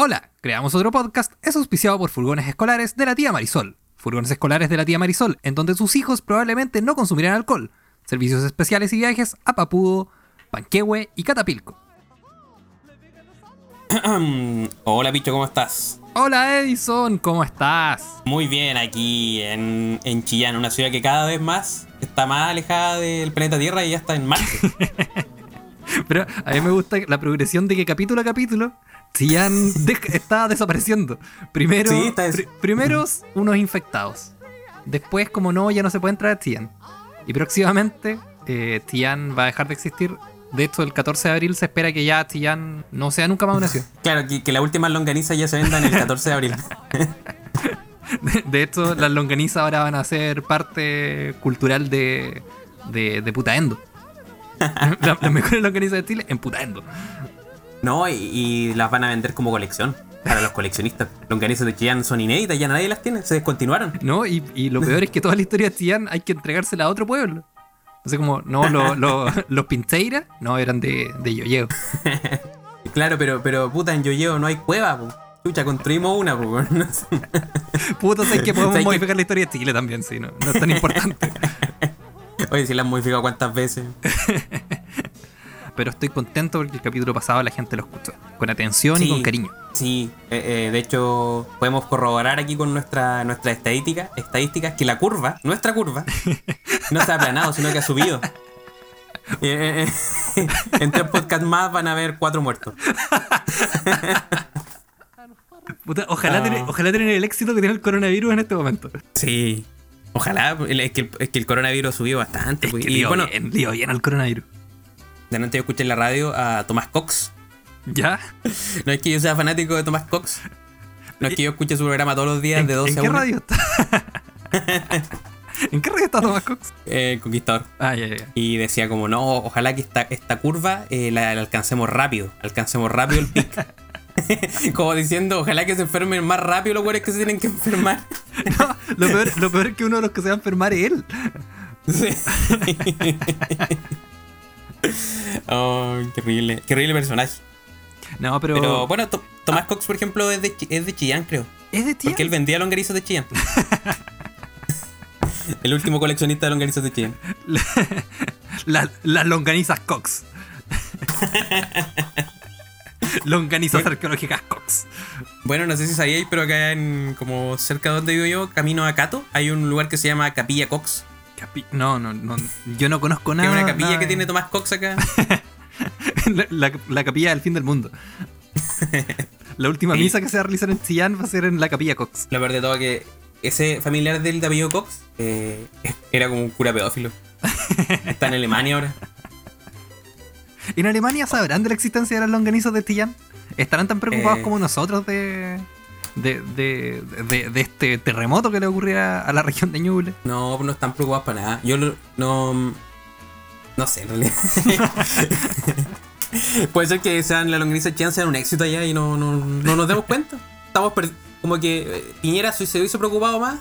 Hola, creamos otro podcast, es auspiciado por Furgones Escolares de la tía Marisol. Furgones Escolares de la tía Marisol, en donde sus hijos probablemente no consumirán alcohol. Servicios especiales y viajes a Papudo, Panquehue y Catapilco. Hola, Picho, ¿cómo estás? Hola Edison, ¿cómo estás? Muy bien, aquí en, en Chillán, una ciudad que cada vez más está más alejada del planeta Tierra y ya está en Marte. Pero a mí me gusta la progresión de que capítulo a capítulo Chillán de- está desapareciendo. Primero, Sí, está des- pri- primeros unos infectados. Después, como no, ya no se puede entrar a Chillán. Y próximamente eh, Chillán va a dejar de existir. De hecho, el 14 de abril se espera que ya Chillán no sea nunca más una ciudad. Claro, que, que las últimas longanizas ya se vendan el 14 de abril. De, de hecho, las longanizas ahora van a ser parte cultural de, de, de Putaendo. La- Las mejores longanizas de Chile en Putaendo. No, y, y las van a vender como colección para los coleccionistas. Longanizas de Chillán son inéditas, ya nadie las tiene, se descontinuaron. ¿No? Y, y lo peor es que toda la historia de Chillán hay que entregársela a otro pueblo. Así como, no, lo- lo- los Pincheiras, no, eran de, de Yoyeo. Claro, pero, pero puta, en Yoyeo no hay cueva, po. Chucha, construimos una, po. Puta, sé que podemos ¿Sabes modificar la historia de Chile también, sí, no, no es tan importante. Oye, si la han modificado cuántas veces. Pero estoy contento porque el capítulo pasado la gente lo escuchó. Con atención y con cariño. Sí, eh, eh, de hecho podemos corroborar aquí con nuestra, nuestra estadística, estadísticas que la curva, nuestra curva, no se ha aplanado, sino que ha subido. Eh, eh, en tres podcasts más van a haber cuatro muertos. Puta, ojalá, Ah. tener, ojalá tener el éxito que tiene el coronavirus en este momento. Sí. Ojalá, es que el, es que el coronavirus subió bastante. Es pues. que y dio bueno, bien, dio bien al coronavirus. Delante yo escuché en la radio a Tomás Cox. ¿Ya? No es que yo sea fanático de Tomás Cox. No es que yo escuche su programa todos los días ¿En, de 12 en a qué 1. radio está? ¿En qué radio está Tomás Cox? Eh, Conquistador. Ah, ya, ya. Y decía como, no, ojalá que esta, esta curva eh, la, la alcancemos rápido. Alcancemos rápido el pic. como diciendo, ojalá que se enfermen más rápido los güeyes que se tienen que enfermar. No, lo, peor, lo peor es que uno de los que se va a enfermar es él. Sí. oh, qué horrible. Qué horrible personaje. No, pero. Pero bueno, To- Tomás Cox, por ejemplo, es de, es de Chillán, creo. es de Chillán. Porque él vendía longanizas de Chillán. el último coleccionista de longanizas de Chillán. La- las longanizas Cox. longanizas arqueológicas Cox. Bueno, no sé si sabíais, pero acá en como cerca de donde vivo yo, camino a Cato, hay un lugar que se llama Capilla Cox. Capi- no, no, no. Yo no conozco nada. es una capilla nada que tiene Tomás Cox acá. la, la- la capilla del fin del mundo. La última Sí. misa que se va a realizar en Chillán va a ser en la capilla Cox. Lo peor de todo que ese familiar del de apellido Cox eh, era como un cura pedófilo. Está en Alemania ahora. ¿En Alemania sabrán de la existencia de las longanizas de Chillán? ¿Estarán tan preocupados Eh. como nosotros de, de, de, de- de este terremoto que le ocurriera a la región de Ñuble? No, no están preocupados para nada. Yo no. No sé, en realidad. Puede ser que sean la longaniza Chian sean un éxito allá y no, no, no nos demos cuenta. Estamos como que eh, Piñera si se hubiese preocupado más,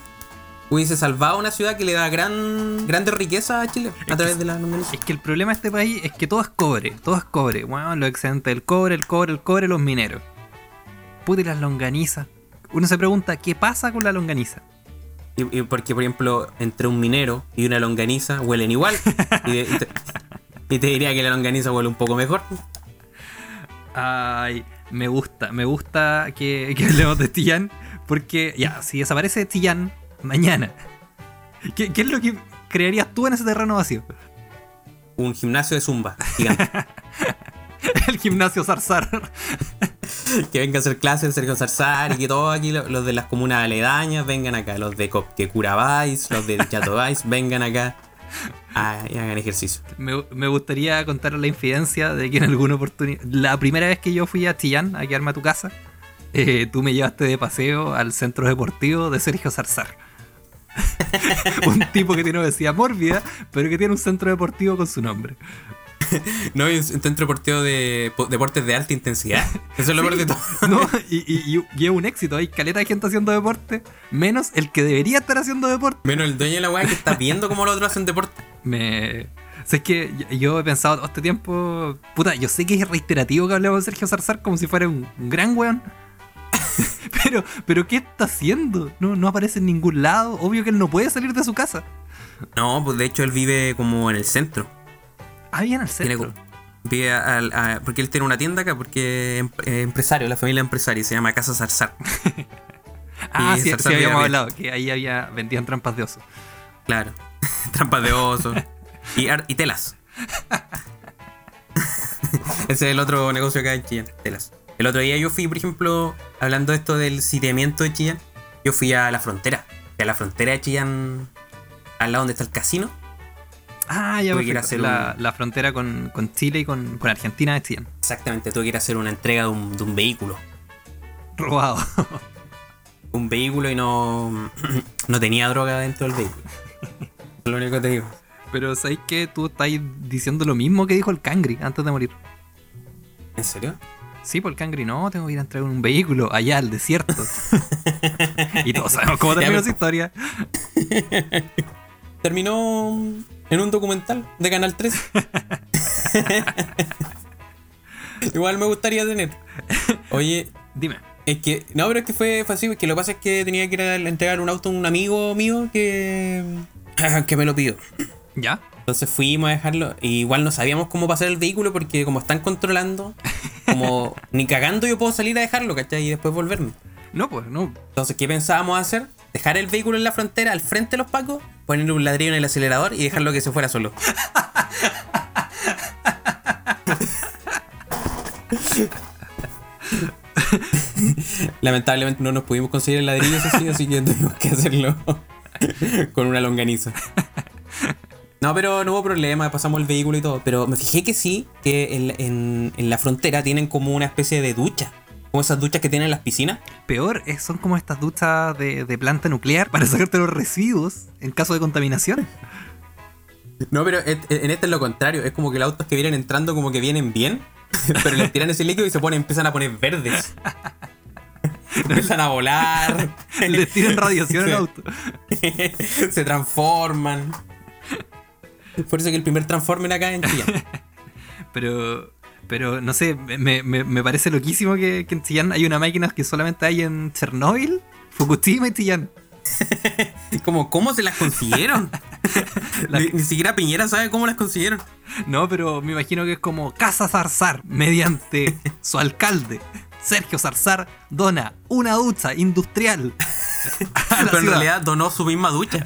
hubiese salvado una ciudad que le da gran grande riqueza a Chile a través de la longaniza. Es que el problema de este país es que todo es cobre, todo es cobre. Bueno, lo excedente del cobre, el cobre, el cobre, los mineros. Puta y las longanizas. Uno se pregunta, ¿qué pasa con la longaniza? Y, y porque, por ejemplo, entre un minero y una longaniza huelen igual. y, de- y te, y te diría que la longaniza huele un poco mejor. Ay, me gusta, me gusta que, que hablemos de Chillán, porque ya, si desaparece Chillán mañana, ¿qué, qué es lo que crearías tú en ese terreno vacío? Un gimnasio de zumba gigante. El gimnasio Zarzar. que venga a hacer clases Sergio Zarzar y que todos aquí lo- los de las comunas aledañas vengan acá, los de Curabáis, los de Chatovais, vengan acá y hagan ejercicio. Me, me gustaría contar la infidencia de que en alguna oportunidad, la primera vez que yo fui a Chillán a quedarme a tu casa, eh, tú me llevaste de paseo al centro deportivo de Sergio Zarzar. un tipo que tiene obesidad mórbida, pero que tiene un centro deportivo con su nombre. No, es un centro deportivo de po- deportes de alta intensidad. Eso es lo peor de todo. ¿No? Y, y- y- y es un éxito. Hay caleta de gente haciendo deporte, menos el que debería estar haciendo deporte. Menos el dueño de la weá que está viendo cómo los otros hacen deporte. Me. O sea, es que yo- yo he pensado todo este tiempo. Puta, yo sé que es reiterativo que hablemos de Sergio Zarzar como si fuera un, un gran weón. Pero, pero ¿qué está haciendo? No, no aparece en ningún lado. Obvio que él no puede salir de su casa. No, pues de hecho él vive como en el centro. Ah, bien al Tiene centro. co- vive al- a- porque él tiene una tienda acá, porque em- es empresario, la familia empresaria, se llama Casa Zarzar. Ah, y sí, Zarzar sí habíamos vive hablado, que ahí había, vendían trampas de oso. Claro. Trampas de oso. y, telas. Ese es el otro negocio acá en Chillán, telas. El otro día yo fui, por ejemplo, hablando de esto del sitiamiento de Chillán, yo fui a la frontera. Fui a la frontera de Chillán, al lado donde está el casino. Ah, ya Tuve que ir a hacer la, un- la frontera con, con Chile y con, con Argentina decían. Exactamente, tuve que ir a hacer una entrega de un, de un vehículo. Robado. Un vehículo y no, no tenía droga dentro del vehículo. Es lo único que te digo. Pero ¿sabes que Tú estás diciendo lo mismo que dijo el Cangri antes de morir. ¿En serio? Sí, por el Cangri, no, tengo que ir a entregar un vehículo allá al desierto. y todos sabemos cómo terminó esa historia. Terminó en un documental de Canal 3. Igual me gustaría tener. Oye, Dime. es que. No, pero es que fue, fue así. Que lo que pasa es que tenía que ir a entregar un auto a un amigo mío que. que me lo pidió. ¿Ya? Entonces fuimos a dejarlo. Y igual no sabíamos cómo pasar el vehículo porque, como están controlando, como ni cagando yo puedo salir a dejarlo, ¿cachai? Y después volverme. No, pues, no. Entonces, ¿qué pensábamos hacer? Dejar el vehículo en la frontera, al frente de los pacos, ponerle un ladrillo en el acelerador y dejarlo que se fuera solo. Lamentablemente no nos pudimos conseguir el ladrillo eso sí, así que tuvimos que hacerlo con una longaniza. No, pero no hubo problema, pasamos el vehículo y todo. Pero me fijé que sí, que en- en la frontera tienen como una especie de ducha. Como esas duchas que tienen en las piscinas. Peor, son como estas duchas de, de planta nuclear para sacarte los residuos en caso de contaminación. No, pero et- en este es lo contrario. Es como que los autos que vienen entrando como que vienen bien, pero les tiran ese líquido y se ponen, empiezan a poner verdes. empiezan a volar. Les tiran radiación al auto. se transforman. Por eso que el primer Transformer acá en Chillán. Pero, pero no sé, me, me- me parece loquísimo que, que en Chillán hay una máquina que solamente hay en Chernóbil, Fukushima y Chillán. Como, ¿cómo se las consiguieron? La- Ni, ni siquiera Piñera sabe cómo las consiguieron. No, pero me imagino que es como Casa Zarzar, mediante su alcalde, Sergio Zarzar, dona una ducha industrial Pero en realidad donó su misma ducha.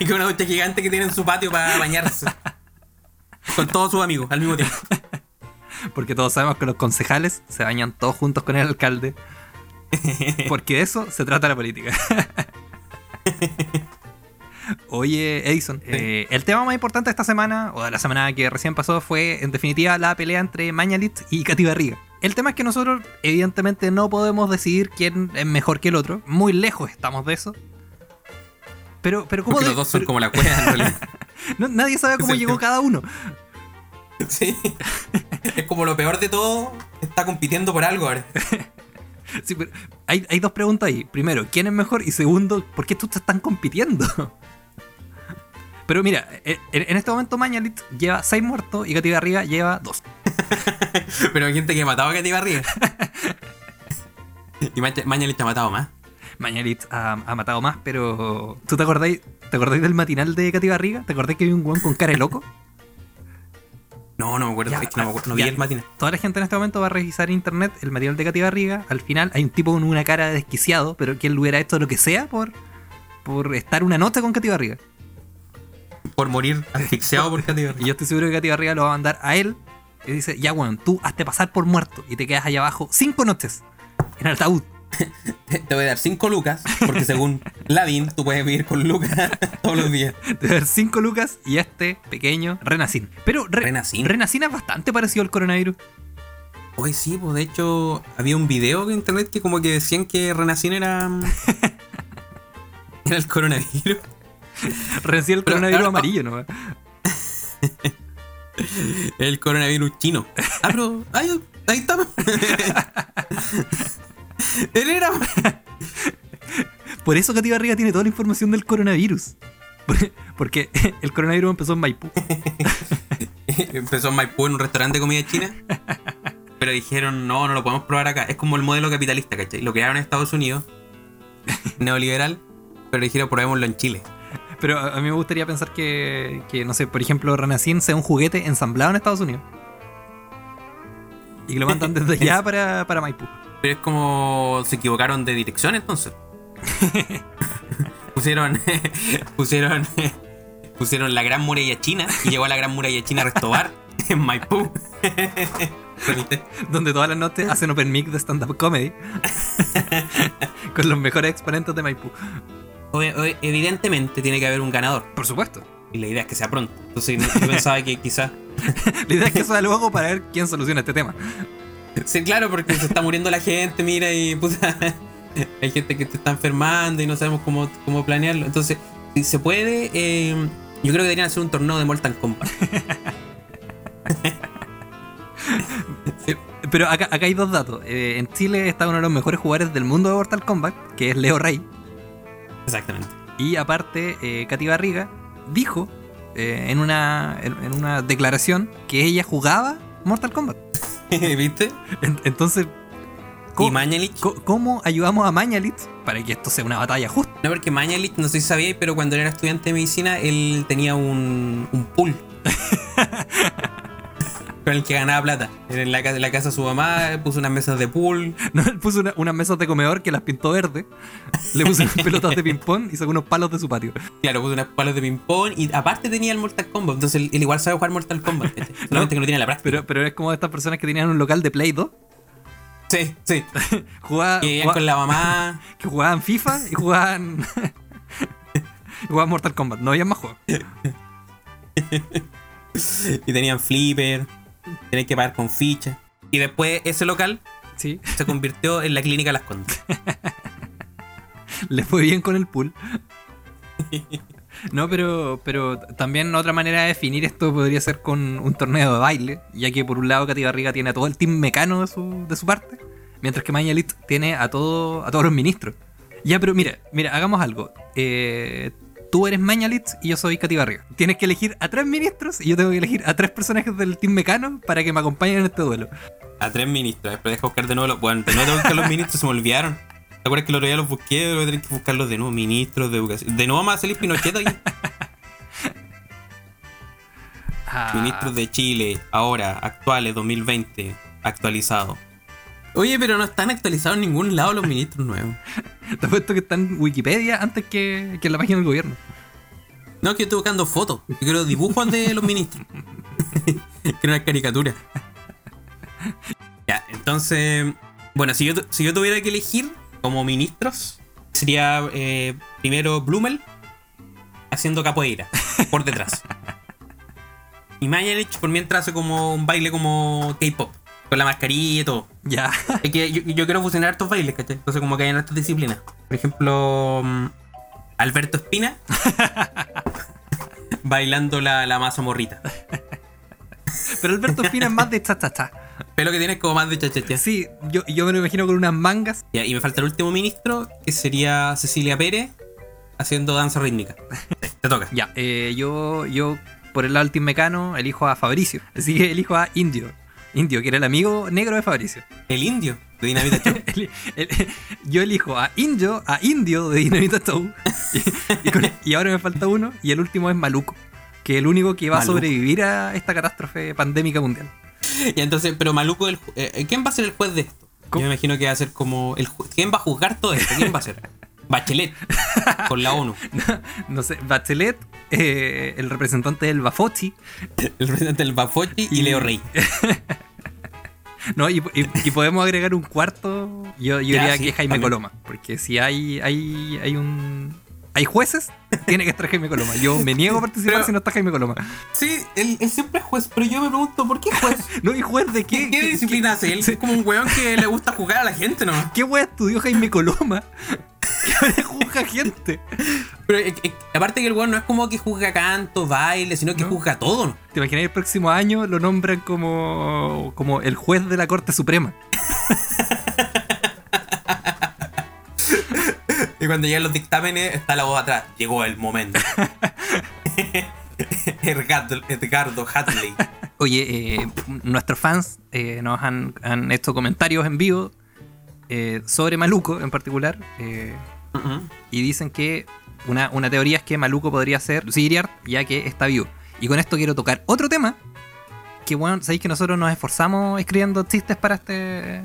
es una ducha gigante que tiene en su patio para bañarse. Con todos sus amigos al mismo tiempo. Porque todos sabemos que los concejales se bañan todos juntos con el alcalde. Porque de eso se trata la política. Oye, Edison, eh, el tema más importante de esta semana, o de la semana que recién pasó, fue en definitiva la pelea entre Mañalit y Katy Barriga. El tema es que nosotros, evidentemente, no podemos decidir quién es mejor que el otro. Muy lejos estamos de eso. Pero, pero ¿cómo Porque de- los dos son pero- como la cueva en realidad. no- nadie sabe cómo llegó cada uno. Sí. Es como lo peor de todo, está compitiendo por algo ahora. Sí, pero hay, hay dos preguntas ahí. Primero, ¿quién es mejor? Y segundo, ¿por qué estos están compitiendo? Pero mira, en, en este momento Mañalit lleva 6 muertos y Katy Barriga lleva 2. Pero hay gente que ha matado a Katy Barriga. Y Maña- Mañalich te ha matado más. Mañalit ha, ha matado más, pero. ¿Tú te acordáis, te acordáis del matinal de Katy Barriga? ¿Te acordáis que había un guan con cara de loco? No, no me acuerdo. Ya, no me acuerdo. No vi el matinal. Toda la gente en este momento va a revisar en internet el material de Katy Barriga. Al final hay un tipo con una cara de desquiciado, pero que él hubiera hecho lo que sea por, por estar una noche con Katy Barriga. Por morir asfixiado por Katy Y Barriga. yo estoy seguro que Katy Barriga lo va a mandar a él. Y dice, ya weón, tú hazte pasar por muerto y te quedas allá abajo cinco noches en el ataúd. Te voy a dar 5 lucas, porque según Ladin, tú puedes vivir con lucas todos los días. Te voy a dar cinco lucas y este pequeño Renacín. Pero Re- Renacín. Renacín es bastante parecido al coronavirus. Hoy sí, pues de hecho había un video en internet que como que decían que Renacín era... Era el coronavirus. Recién el coronavirus amarillo, ¿no? El coronavirus chino. Ah, pero... Ahí, ahí está. Él era... Por eso Katy Barriga tiene toda la información del coronavirus. Por- Porque el coronavirus empezó en Maipú. Empezó en Maipú en un restaurante de comida china. pero dijeron, no, no lo podemos probar acá. Es como el modelo capitalista, ¿cachai? Lo crearon en Estados Unidos, neoliberal, pero dijeron, probémoslo en Chile. Pero a mí me gustaría pensar que, que, no sé, por ejemplo, Renacin sea un juguete ensamblado en Estados Unidos. Y que lo mandan desde allá para, para Maipú. Pero es como se equivocaron de dirección entonces. pusieron pusieron pusieron la Gran Muralla China y llegó a la Gran Muralla China a Restobar en Maipú. Donde todas las noches hacen open mic de stand-up comedy. con los mejores exponentes de Maipú. Evidentemente tiene que haber un ganador Por supuesto. y la idea es que sea pronto. Entonces yo pensaba que quizás La idea es que sea luego para ver quién soluciona este tema. Sí, claro, porque se está muriendo la gente, mira, y puta, hay gente que te está enfermando y no sabemos cómo, cómo planearlo. Entonces, si se puede, eh, yo creo que deberían hacer un torneo de Mortal Kombat. Pero acá, acá hay dos datos. Eh, en Chile está uno de los mejores jugadores del mundo de Mortal Kombat, que es Leo Rey. Exactamente. Y aparte, eh, Katy Barriga dijo eh, en, una, en, en una declaración que ella jugaba Mortal Kombat. ¿Viste? En- entonces, Y ¿cómo, Mañalich, co- cómo ayudamos a Mañalit para que esto sea una batalla justa? no porque Mañalich, no sé si sabía, pero cuando él era estudiante de medicina, él tenía un, un pool. Con el que ganaba plata. En la, ca- la casa de su mamá puso unas mesas de pool. ¿No? Él puso una- unas mesas de comedor que las pintó verde, le puso unas pelotas de ping-pong y sacó unos palos de su patio. Claro, puso unas palos de ping-pong y aparte tenía el Mortal Kombat. Entonces él, él igual sabe jugar Mortal Kombat. ¿cachai? Solamente que no tiene la práctica. Pero, pero es como estas personas que tenían un local de Play 2, Sí, sí. jugaba- Que con la mamá. que jugaban FIFA y jugaban. jugaban Mortal Kombat. No había más juegos. y tenían flipper. Tenían que pagar con ficha. Y después ese local Sí. se convirtió en la clínica Las Condes. Le fue bien con el pool. No, pero, pero también otra manera de definir esto podría ser con un torneo de baile, ya que por un lado Katy Barriga tiene a todo el team mecano de su, de su parte, mientras que Mañalit tiene a, todo, a todos los ministros. Ya, pero mira, mira, hagamos algo. Eh, tú eres Mañalit y yo soy Katy Barriga. Tienes que elegir a tres ministros y yo tengo que elegir a tres personajes del team mecano para que me acompañen en este duelo. A tres ministros. Después dejo buscar de nuevo los. Bueno, de nuevo tengo que buscar los ministros, se me olvidaron. ¿Te acuerdas que el otro día los busqué? Voy a tener que buscarlos de nuevo. Ministros de educación. De nuevo más salir Pinochet aquí. Ah, Ministros de Chile, ahora, actuales, 2020, actualizado. Oye, pero no están actualizados en ningún lado los ministros nuevos. Te apuesto que está en Wikipedia antes que, que en la página del gobierno. No, que yo estoy buscando fotos. Yo quiero dibujos de los ministros. quiero una caricatura. Ya, entonces. Bueno, si yo, si yo tuviera que elegir como ministros, sería eh, primero Blumel haciendo capoeira por detrás. Y Mañalich por mientras hace como un baile como K-pop, con la mascarilla y todo. Ya. Es que yo, yo quiero fusionar estos bailes, ¿cachai? Entonces, como que hay en estas disciplinas. Por ejemplo, mm, Alberto Espina bailando la, la masa morrita. Pero Alberto Espina es más de cha cha cha. Pero que tienes como más de chachacha. Sí, yo, yo me lo imagino con unas mangas. Ya, y me falta el último ministro, que sería Cecilia Pérez haciendo danza rítmica. Te toca. Ya, eh, yo, yo por el lado del Team Mecano elijo a Fabricio. Así que elijo a Indio. Indio, que era el amigo negro de Fabricio. El indio de Dinamita Show. El- el- yo elijo a Indio, a Indio de Dinamita Show. Y, y con- y ahora me falta uno. Y el último es Maluco. Que es el único que va Maluco. a sobrevivir a esta catástrofe pandémica mundial. y entonces, pero Maluco, el ju- eh, ¿quién va a ser el juez de esto? ¿Cómo? Yo me imagino que va a ser como. El ¿Quién va a juzgar todo esto? ¿Quién va a ser? Bachelet. Con la ONU. No sé, Bachelet, eh, el representante del Bafochi. El presidente del Bafochi y Leo Rey. No, y, y- y podemos agregar un cuarto. Yo, yo Ya, diría sí, que es Jaime también. Coloma. Porque si hay, hay, hay un. Hay jueces, tiene que estar Jaime Coloma. Yo me niego a participar Pero- si no está Jaime Coloma. Sí, él, él siempre es juez, pero yo me pregunto, ¿por qué juez? No, ¿y juez de ¿Qué, qué? qué disciplina hace? Él es como un weón que le gusta jugar a la gente nomás. ¿Qué wea estudió Jaime Coloma? Que juzga gente. Pero eh, eh, aparte que el weón no es como que juzga canto, baile, sino que No. juzga todo. ¿no? ¿Te imaginas el próximo año lo nombran como, como el juez de la Corte Suprema? Y cuando llegan los dictámenes, está la voz atrás. Llegó el momento. Edgardo, Edgardo Hatley. Oye, eh, nuestros fans eh, nos han, han hecho comentarios en vivo eh, sobre Maluco en particular. eh, y dicen que una, una teoría es que Maluco podría ser Siriart ya que está vivo. Y con esto quiero tocar otro tema. Que bueno, sabéis que nosotros nos esforzamos escribiendo chistes para este,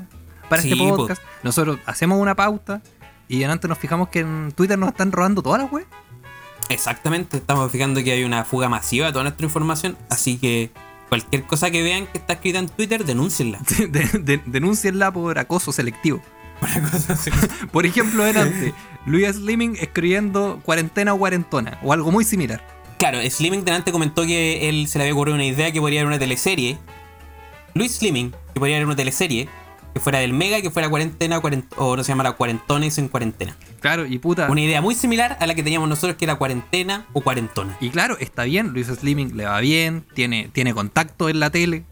para Sí, este po. podcast. Nosotros hacemos una pauta y antes nos fijamos que en Twitter nos están robando todas las web. Exactamente, estamos fijando que hay una fuga masiva de toda nuestra información, así que cualquier cosa que vean que está escrita en Twitter, denúncienla. De- de- denúncienla por acoso selectivo. Una cosa así. Por ejemplo, delante, Luis Slimming escribiendo cuarentena o cuarentona, o algo muy similar. Claro, Slimming delante comentó que él se le había ocurrido una idea que podría haber una teleserie. Luis Slimming, que podría haber una teleserie que fuera del Mega, que fuera cuarentena cuarent- o no se llamara cuarentones en cuarentena. Claro, y puta. Una idea muy similar a la que teníamos nosotros que era cuarentena o cuarentona. Y claro, está bien, Luis Slimming le va bien, tiene, tiene contacto en la tele,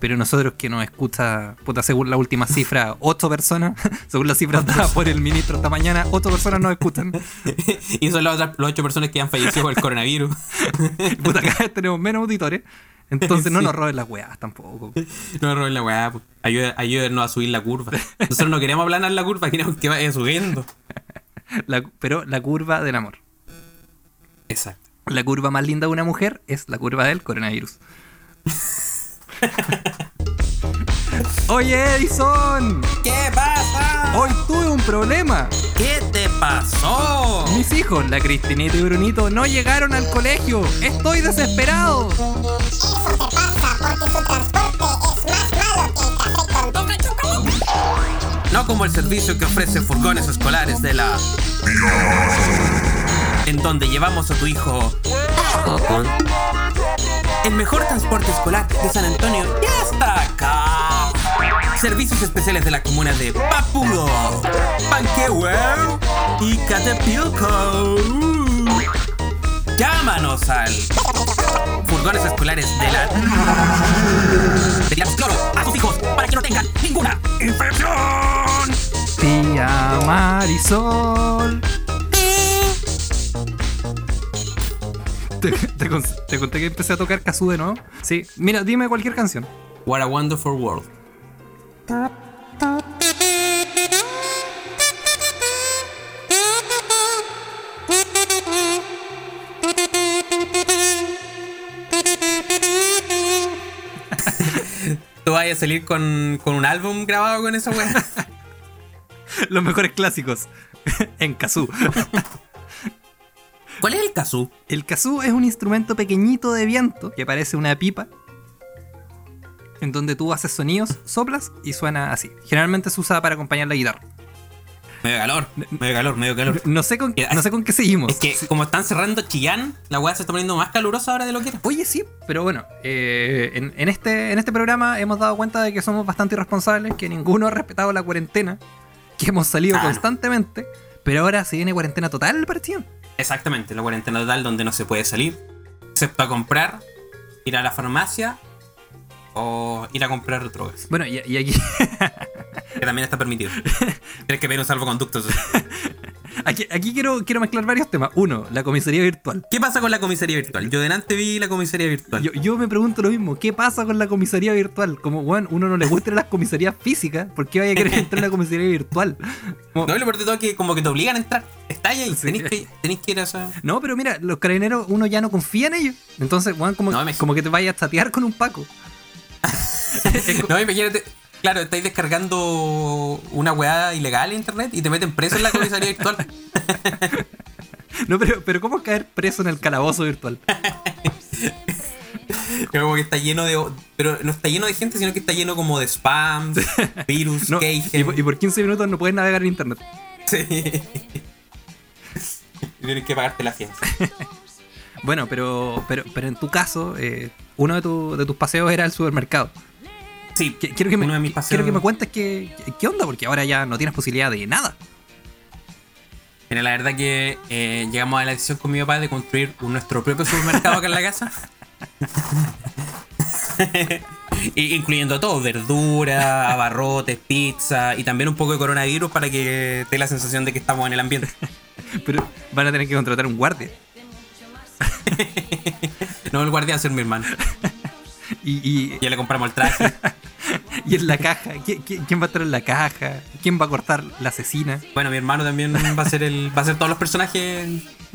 pero nosotros que nos escucha, puta, según la última cifra, ocho personas, según la cifra dada por el ministro esta mañana, ocho personas nos escuchan. y son las otras las ocho personas que han fallecido por el coronavirus. Puta, cada vez tenemos menos auditores, entonces no nos roben las weas tampoco. No roben la weá, po. Ayuda- ayúdennos a subir la curva. Nosotros no queremos aplanar la curva, queremos que vaya subiendo. La- pero la curva del amor. Exacto. La curva más linda de una mujer es la curva del coronavirus. Oye, Edison, ¿Qué pasa? hoy tuve un problema. ¿Qué te pasó? Mis hijos, la Cristinita y Brunito, no llegaron al colegio. Estoy desesperado. Eso te pasa porque su transporte es más malo que el café con chocolate. No como el servicio que ofrece furgones escolares de la... En donde llevamos a tu hijo... El mejor transporte escolar de San Antonio ya está acá. Servicios especiales de la comuna de Papudo, Panquehue y Catepilco. Llámanos al furgones escolares de la... De la cloro a tus hijos para que no tengan ninguna infección. Tía Marisol. ¿Te, te con- te conté que empecé a tocar Kazoo de nuevo? Sí. Mira, dime cualquier canción. What a wonderful world. ¿Tú vas a salir con, con un álbum grabado con esa weá? Los mejores clásicos en Kazoo. ¿Cuál es el kazoo? El kazoo es un instrumento pequeñito de viento que parece una pipa. En donde tú haces sonidos, soplas y suena así. Generalmente se usa para acompañar la guitarra. Medio calor, medio calor, medio calor. No sé con, no sé con qué seguimos. Es que como están cerrando Chillán, la weá se está poniendo más calurosa ahora de lo que era. Oye, sí, pero bueno, eh, en, en este, en este programa hemos dado cuenta de que somos bastante irresponsables, que ninguno ha respetado la cuarentena, que hemos salido Ah, no. constantemente, pero ahora se viene cuarentena total, parecía. Exactamente, la cuarentena total donde no se puede salir, excepto a comprar, ir a la farmacia o ir a comprar drogas, Bueno, y, y aquí, que también está permitido. Tienes que pedir un salvoconducto. aquí, aquí quiero, quiero mezclar varios temas. Uno, la comisaría virtual. ¿Qué pasa con la comisaría virtual? Yo delante vi la comisaría virtual. Yo, yo me pregunto lo mismo, ¿qué pasa con la comisaría virtual? Como, bueno, uno no le gusta las comisarías físicas, ¿por qué vaya a querer entrar a la comisaría virtual? Como- No, lo peor de todo es que como que te obligan a entrar. Está ahí, Sí. tenés, que, tenés que ir a esa... No, pero mira, los carabineros uno ya no confía en ellos. Entonces, bueno, como, No, me- como que te vayas a chatear con un Paco. No, imagínate, claro, estáis descargando una weá ilegal en internet y te meten preso en la comisaría virtual. no, pero, pero ¿cómo caer preso en el calabozo virtual? Como que está lleno de. Pero no está lleno de gente, sino que está lleno como de spam, virus, No, y, por- y por 15 minutos no puedes navegar en internet. Sí. Y Tienes que pagarte la fianza. Bueno, pero, pero, pero en tu caso, eh, uno de, tu- de tus paseos era el supermercado. Sí, Qu- Quiero que me, de mis quiero que me cuentes qué, qué onda, porque ahora ya no tienes posibilidad de nada. Mira, la verdad que eh, llegamos a la decisión con mi papá de construir nuestro propio supermercado acá en la casa. Y- Incluyendo todo, verdura, abarrotes, pizza y también un poco de coronavirus para que te dé la sensación de que estamos en el ambiente. Pero van a tener que contratar un guardia. No, el guardia va a ser mi hermano. Y, y, Ya le compramos el traje. y en la caja, ¿quién, va a estar en la caja? ¿Quién va a cortar la asesina? Bueno, mi hermano también va a ser el. va a ser todos los personajes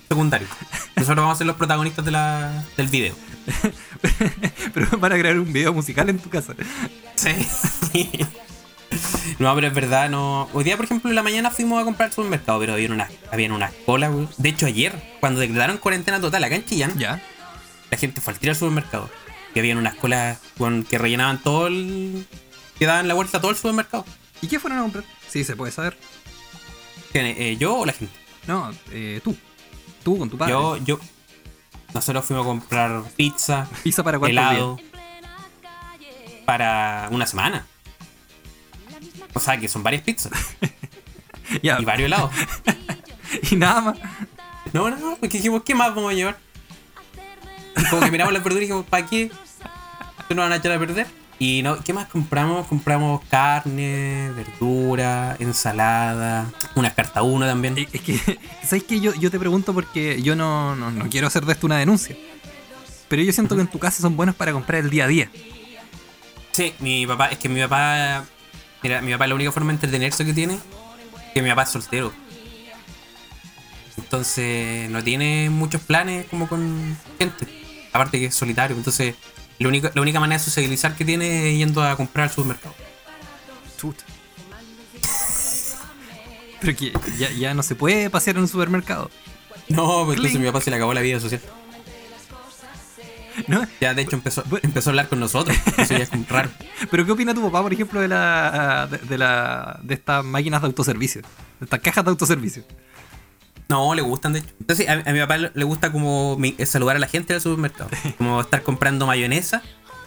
secundarios. Nosotros vamos a ser los protagonistas de la, del video. Pero van a crear un video musical en tu casa. Sí. No, pero es verdad, no. Hoy día, por ejemplo, en la mañana fuimos a comprar al supermercado, pero había unas, habían unas colas. De hecho, ayer, cuando declararon cuarentena total acá en Chillán, Ya. la gente fue al tiro al supermercado. Y habían unas colas con, que rellenaban todo el. que daban la vuelta a todo el supermercado. ¿Y qué fueron a comprar? Sí, se puede saber. ¿Quién, eh, ¿Yo o la gente? No, eh, tú. Tú con tu padre. Yo, yo. Nosotros fuimos a comprar pizza, Pizza para cuántos helado. Para una semana. O sea, que son varias pizzas y varios helados. Y nada más. No, no, no, porque dijimos, ¿qué más vamos a llevar? Y como que miramos las verduras y dijimos, ¿para qué? ¿Qué nos van a echar a perder? Y no, ¿qué más compramos? Compramos carne, verdura, ensalada, unas carta uno también. Es es que, ¿sabes qué? Yo, yo te pregunto porque yo no, no, no quiero hacer de esto una denuncia. Pero yo siento que en tu casa son buenos para comprar el día a día. Sí, mi papá, es que mi papá, mira, mi papá la única forma de entretenerse que tiene, que mi papá es soltero. Entonces no tiene muchos planes como con gente. Aparte que es solitario. Entonces la única, la única manera de socializar que tiene es yendo a comprar al supermercado. Chuta. Pero que ya, ya no se puede pasear en un supermercado. No, pues entonces mi papá se le acabó la vida social. ¿No? Ya de hecho empezó, empezó a hablar con nosotros. Eso ya es raro. Pero ¿qué opina tu papá, por ejemplo, de la de, de la de estas máquinas de autoservicio? De estas cajas de autoservicio. No, le gustan de hecho. Entonces a, a mi papá le gusta como eh, saludar a la gente del supermercado. Como estar comprando mayonesa,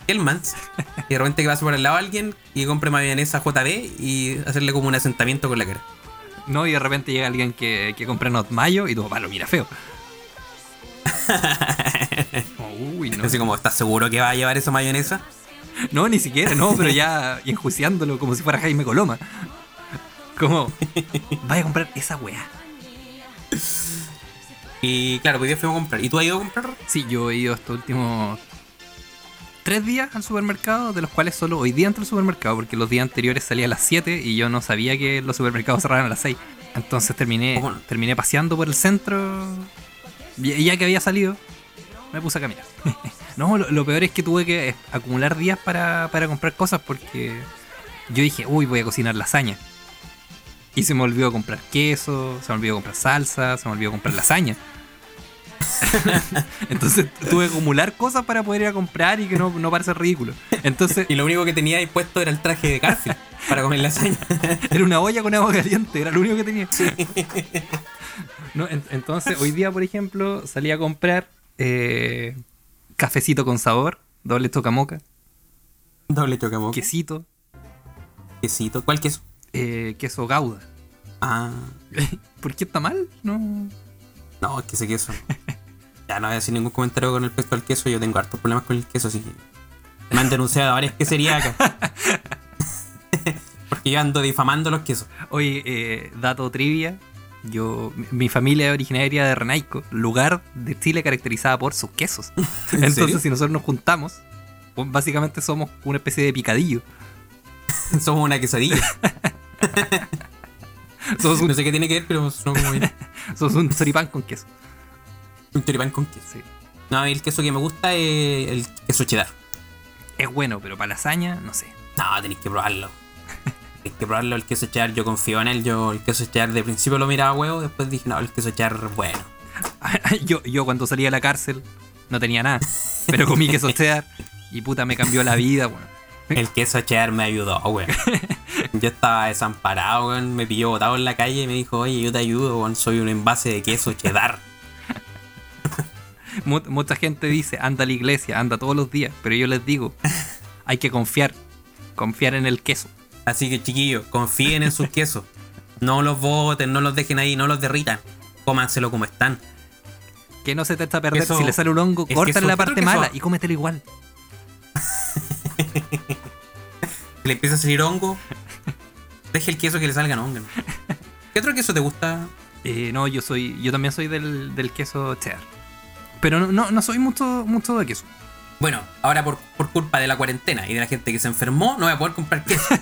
Hellmann's, y de repente que pase por al lado a alguien y compre mayonesa JB y hacerle como un asentamiento con la cara. ¿No? Y de repente llega alguien que, que compra Not Mayo y tu papá lo mira feo. Uy, no. Así como, ¿estás seguro que va a llevar esa mayonesa? No, ni siquiera, no, pero ya enjuiciándolo como si fuera Jaime Coloma. Como, vaya a comprar esa weá. Y claro, hoy día fuimos a comprar. ¿Y tú has ido a comprar? Sí, yo he ido estos últimos tres días al supermercado, de los cuales solo hoy día entro al supermercado, porque los días anteriores salía a las 7 y yo no sabía que los supermercados cerraban a las 6. Entonces terminé, ¿Cómo? terminé paseando por el centro y ya que había salido, me puse a caminar. no, lo, lo peor es que tuve que acumular días para, para comprar cosas porque yo dije, uy, voy a cocinar lasaña. Y se me olvidó comprar queso, se me olvidó comprar salsa, se me olvidó comprar lasaña. Entonces tuve que acumular cosas para poder ir a comprar y que no, no parece ridículo. Entonces Y lo único que tenía ahí puesto era el traje de Garfield para comer lasaña. era una olla con agua caliente, era lo único que tenía. No, en- entonces hoy día, por ejemplo, salí a comprar eh, cafecito con sabor, doble tocamoca, Doble chocamoca. quesito, Quesito. ¿Cuál queso? Eh, queso gauda. Ah, ¿Por qué está mal? No. no, es que ese queso. Ya no voy a decir ningún comentario con respecto al queso. Yo tengo hartos problemas con el queso, así que. Me han denunciado varias queserías acá. Porque yo ando difamando los quesos. Oye, eh, dato trivia. Yo, mi- mi familia es originaria de Renaico, lugar de Chile caracterizada por sus quesos. Entonces, serio? si nosotros nos juntamos, pues, básicamente somos una especie de picadillo. Somos una quesadilla. Somos un, No sé qué tiene que ver, pero somos como bien. somos un choripán con queso. un choripán con queso. Sí. No, el queso que me gusta es el queso cheddar. Es bueno, pero para lasaña, no sé. No, tenéis que probarlo. Tenéis que probarlo, el queso cheddar. Yo confío en él. Yo el queso cheddar de principio lo miraba huevo, después dije, no, el queso cheddar es bueno. yo, yo cuando salí de la cárcel no tenía nada, pero comí queso cheddar y puta me cambió la vida, bueno. El queso cheddar me ayudó, weón. Yo estaba desamparado, weón. Me pilló botado en la calle y me dijo, oye, yo te ayudo, weón. Soy un envase de queso cheddar. Mu- mucha gente dice, anda a la iglesia, anda todos los días, pero yo les digo, hay que confiar, confiar en el queso. Así que, chiquillos, confíen en sus quesos. No los boten, no los dejen ahí, no los derritan. Cómanselo como están. Que no se te echa a perder, Queso- si le sale un hongo, queso- la ¿qué otro parte mala y cómetelo igual. Si le empieza a salir hongo, deje el queso que le salgan hongos. ¿Qué otro queso te gusta? Eh, no, yo soy, yo también soy del, del queso cheddar. Pero no, no, no soy mucho, mucho de queso. Bueno, ahora por, por culpa de la cuarentena y de la gente que se enfermó, no voy a poder comprar queso.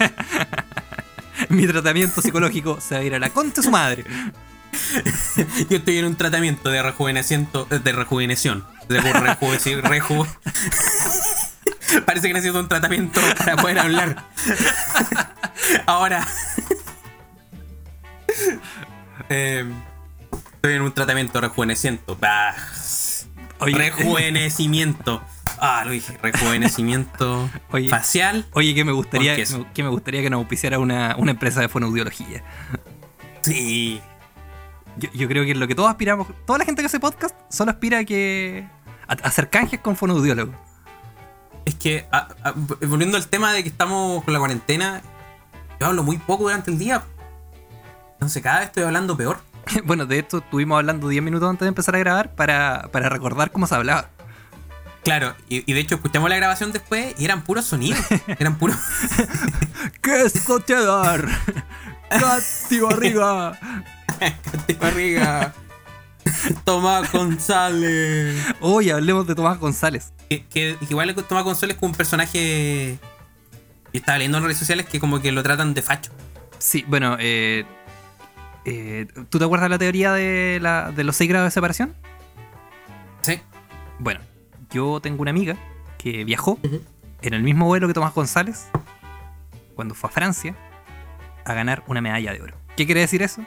Mi tratamiento psicológico se va a ir a la concha su madre. Yo estoy en un tratamiento de rejuvenecimiento, de rejuveneción. De rejuvenecimiento. reju- Parece que necesito un tratamiento para poder hablar. Ahora. Eh, estoy en un tratamiento. Bah. Oye, Rejuvenecimiento. Ah, lo dije. Rejuvenecimiento Oye. facial. Oye, que me gustaría que me gustaría que nos auspiciara una, una empresa de fonoaudiología. Sí. Yo, yo creo que es lo que todos aspiramos, toda la gente que hace podcast solo aspira a que a, a hacer canjes con fonoaudiólogos. Es que, a- a- volviendo al tema de que estamos con la cuarentena, yo hablo muy poco durante el día. Entonces cada vez estoy hablando peor. Bueno, de esto estuvimos hablando 10 minutos antes de empezar a grabar para, para recordar cómo se hablaba. Claro, y, y de hecho escuchamos la grabación después y eran puros sonidos. Eran puros... ¡Queso cheddar! ¡Cati barriga! de barriga. Tomás González. Oye, hablemos de Tomás González. Que, que igual Tomás González es como un personaje... Y estaba leyendo en redes sociales que como que lo tratan de facho. Sí, bueno, eh, eh, ¿tú te acuerdas de la teoría de, la- de los 6 grados de separación? Sí. Bueno, yo tengo una amiga que viajó en el mismo vuelo que Tomás González cuando fue a Francia a ganar una medalla de oro. ¿Qué quiere decir eso?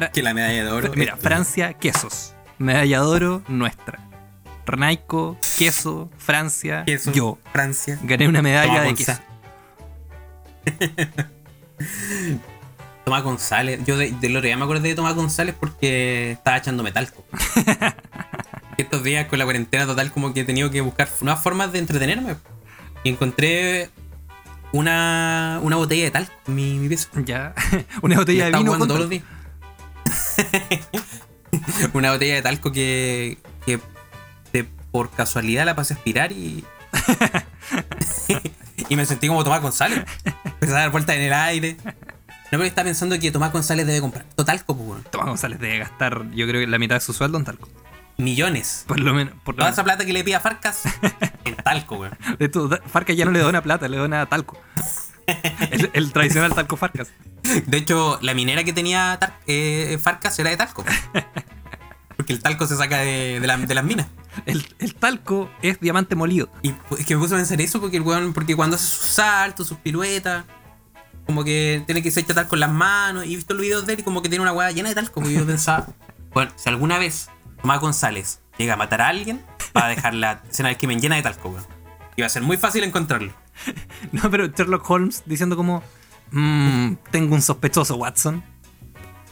Fra- Que la medalla de oro... Mira, Francia, quesos. Medalla de oro nuestra. Renaico, queso, Francia, Queso, yo. Francia. Gané una medalla Tomás de González. queso. Tomás González. Yo de, otro día me acordé de Tomás González porque estaba echando metalco. Estos días con la cuarentena total como que he tenido que buscar nuevas formas de entretenerme. Y encontré una, una botella de talco en mi, mi pieza. Ya. una botella de vino. jugando todos los días. una botella de talco que, que de- por casualidad la pasé a aspirar y... y me sentí como Tomás González. Empecé a dar vueltas en el aire. No, pero estaba pensando que Tomás González debe comprar talco, pues, weón. Tomás González debe gastar, yo creo que la mitad de su sueldo en talco. Millones. Por lo menos. Por lo Toda menos. esa plata que le pide a Farcas en talco, weón. Da- Farcas ya no le dona plata, le dona talco. El, el tradicional talco Farcas. De hecho, la minera que tenía Tar- eh, Farcas era de talco. Porque el talco se saca de, de la- de las minas. El, el talco es diamante molido. Y es que me puse a pensar eso porque el weón, porque cuando hace sus saltos, sus piruetas, como que tiene que se echar talco en las manos. Y he visto los videos de él y como que tiene una hueá llena de talco. Y yo pensaba, bueno, si alguna vez Tomás González llega a matar a alguien, va a dejar la escena del crimen llena de talco, weón. Y va a ser muy fácil encontrarlo. No, pero Sherlock Holmes diciendo como. "Mm, tengo un sospechoso, Watson.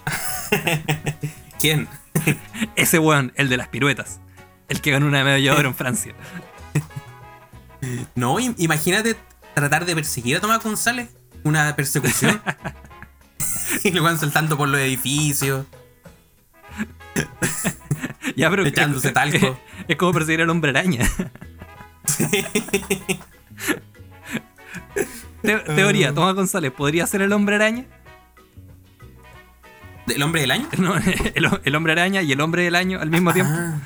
¿Quién? Ese weón, el de las piruetas. El que ganó una medalla de oro en Francia. No, im- imagínate tratar de perseguir a Tomás González. Una persecución. y lo van saltando por los edificios. Ya, pero Echándose talco. Es, como perseguir al hombre araña. Te- teoría, Tomás González, ¿podría ser el hombre araña? ¿El hombre del año? No, el, el hombre araña y el hombre del año al mismo tiempo. Ah.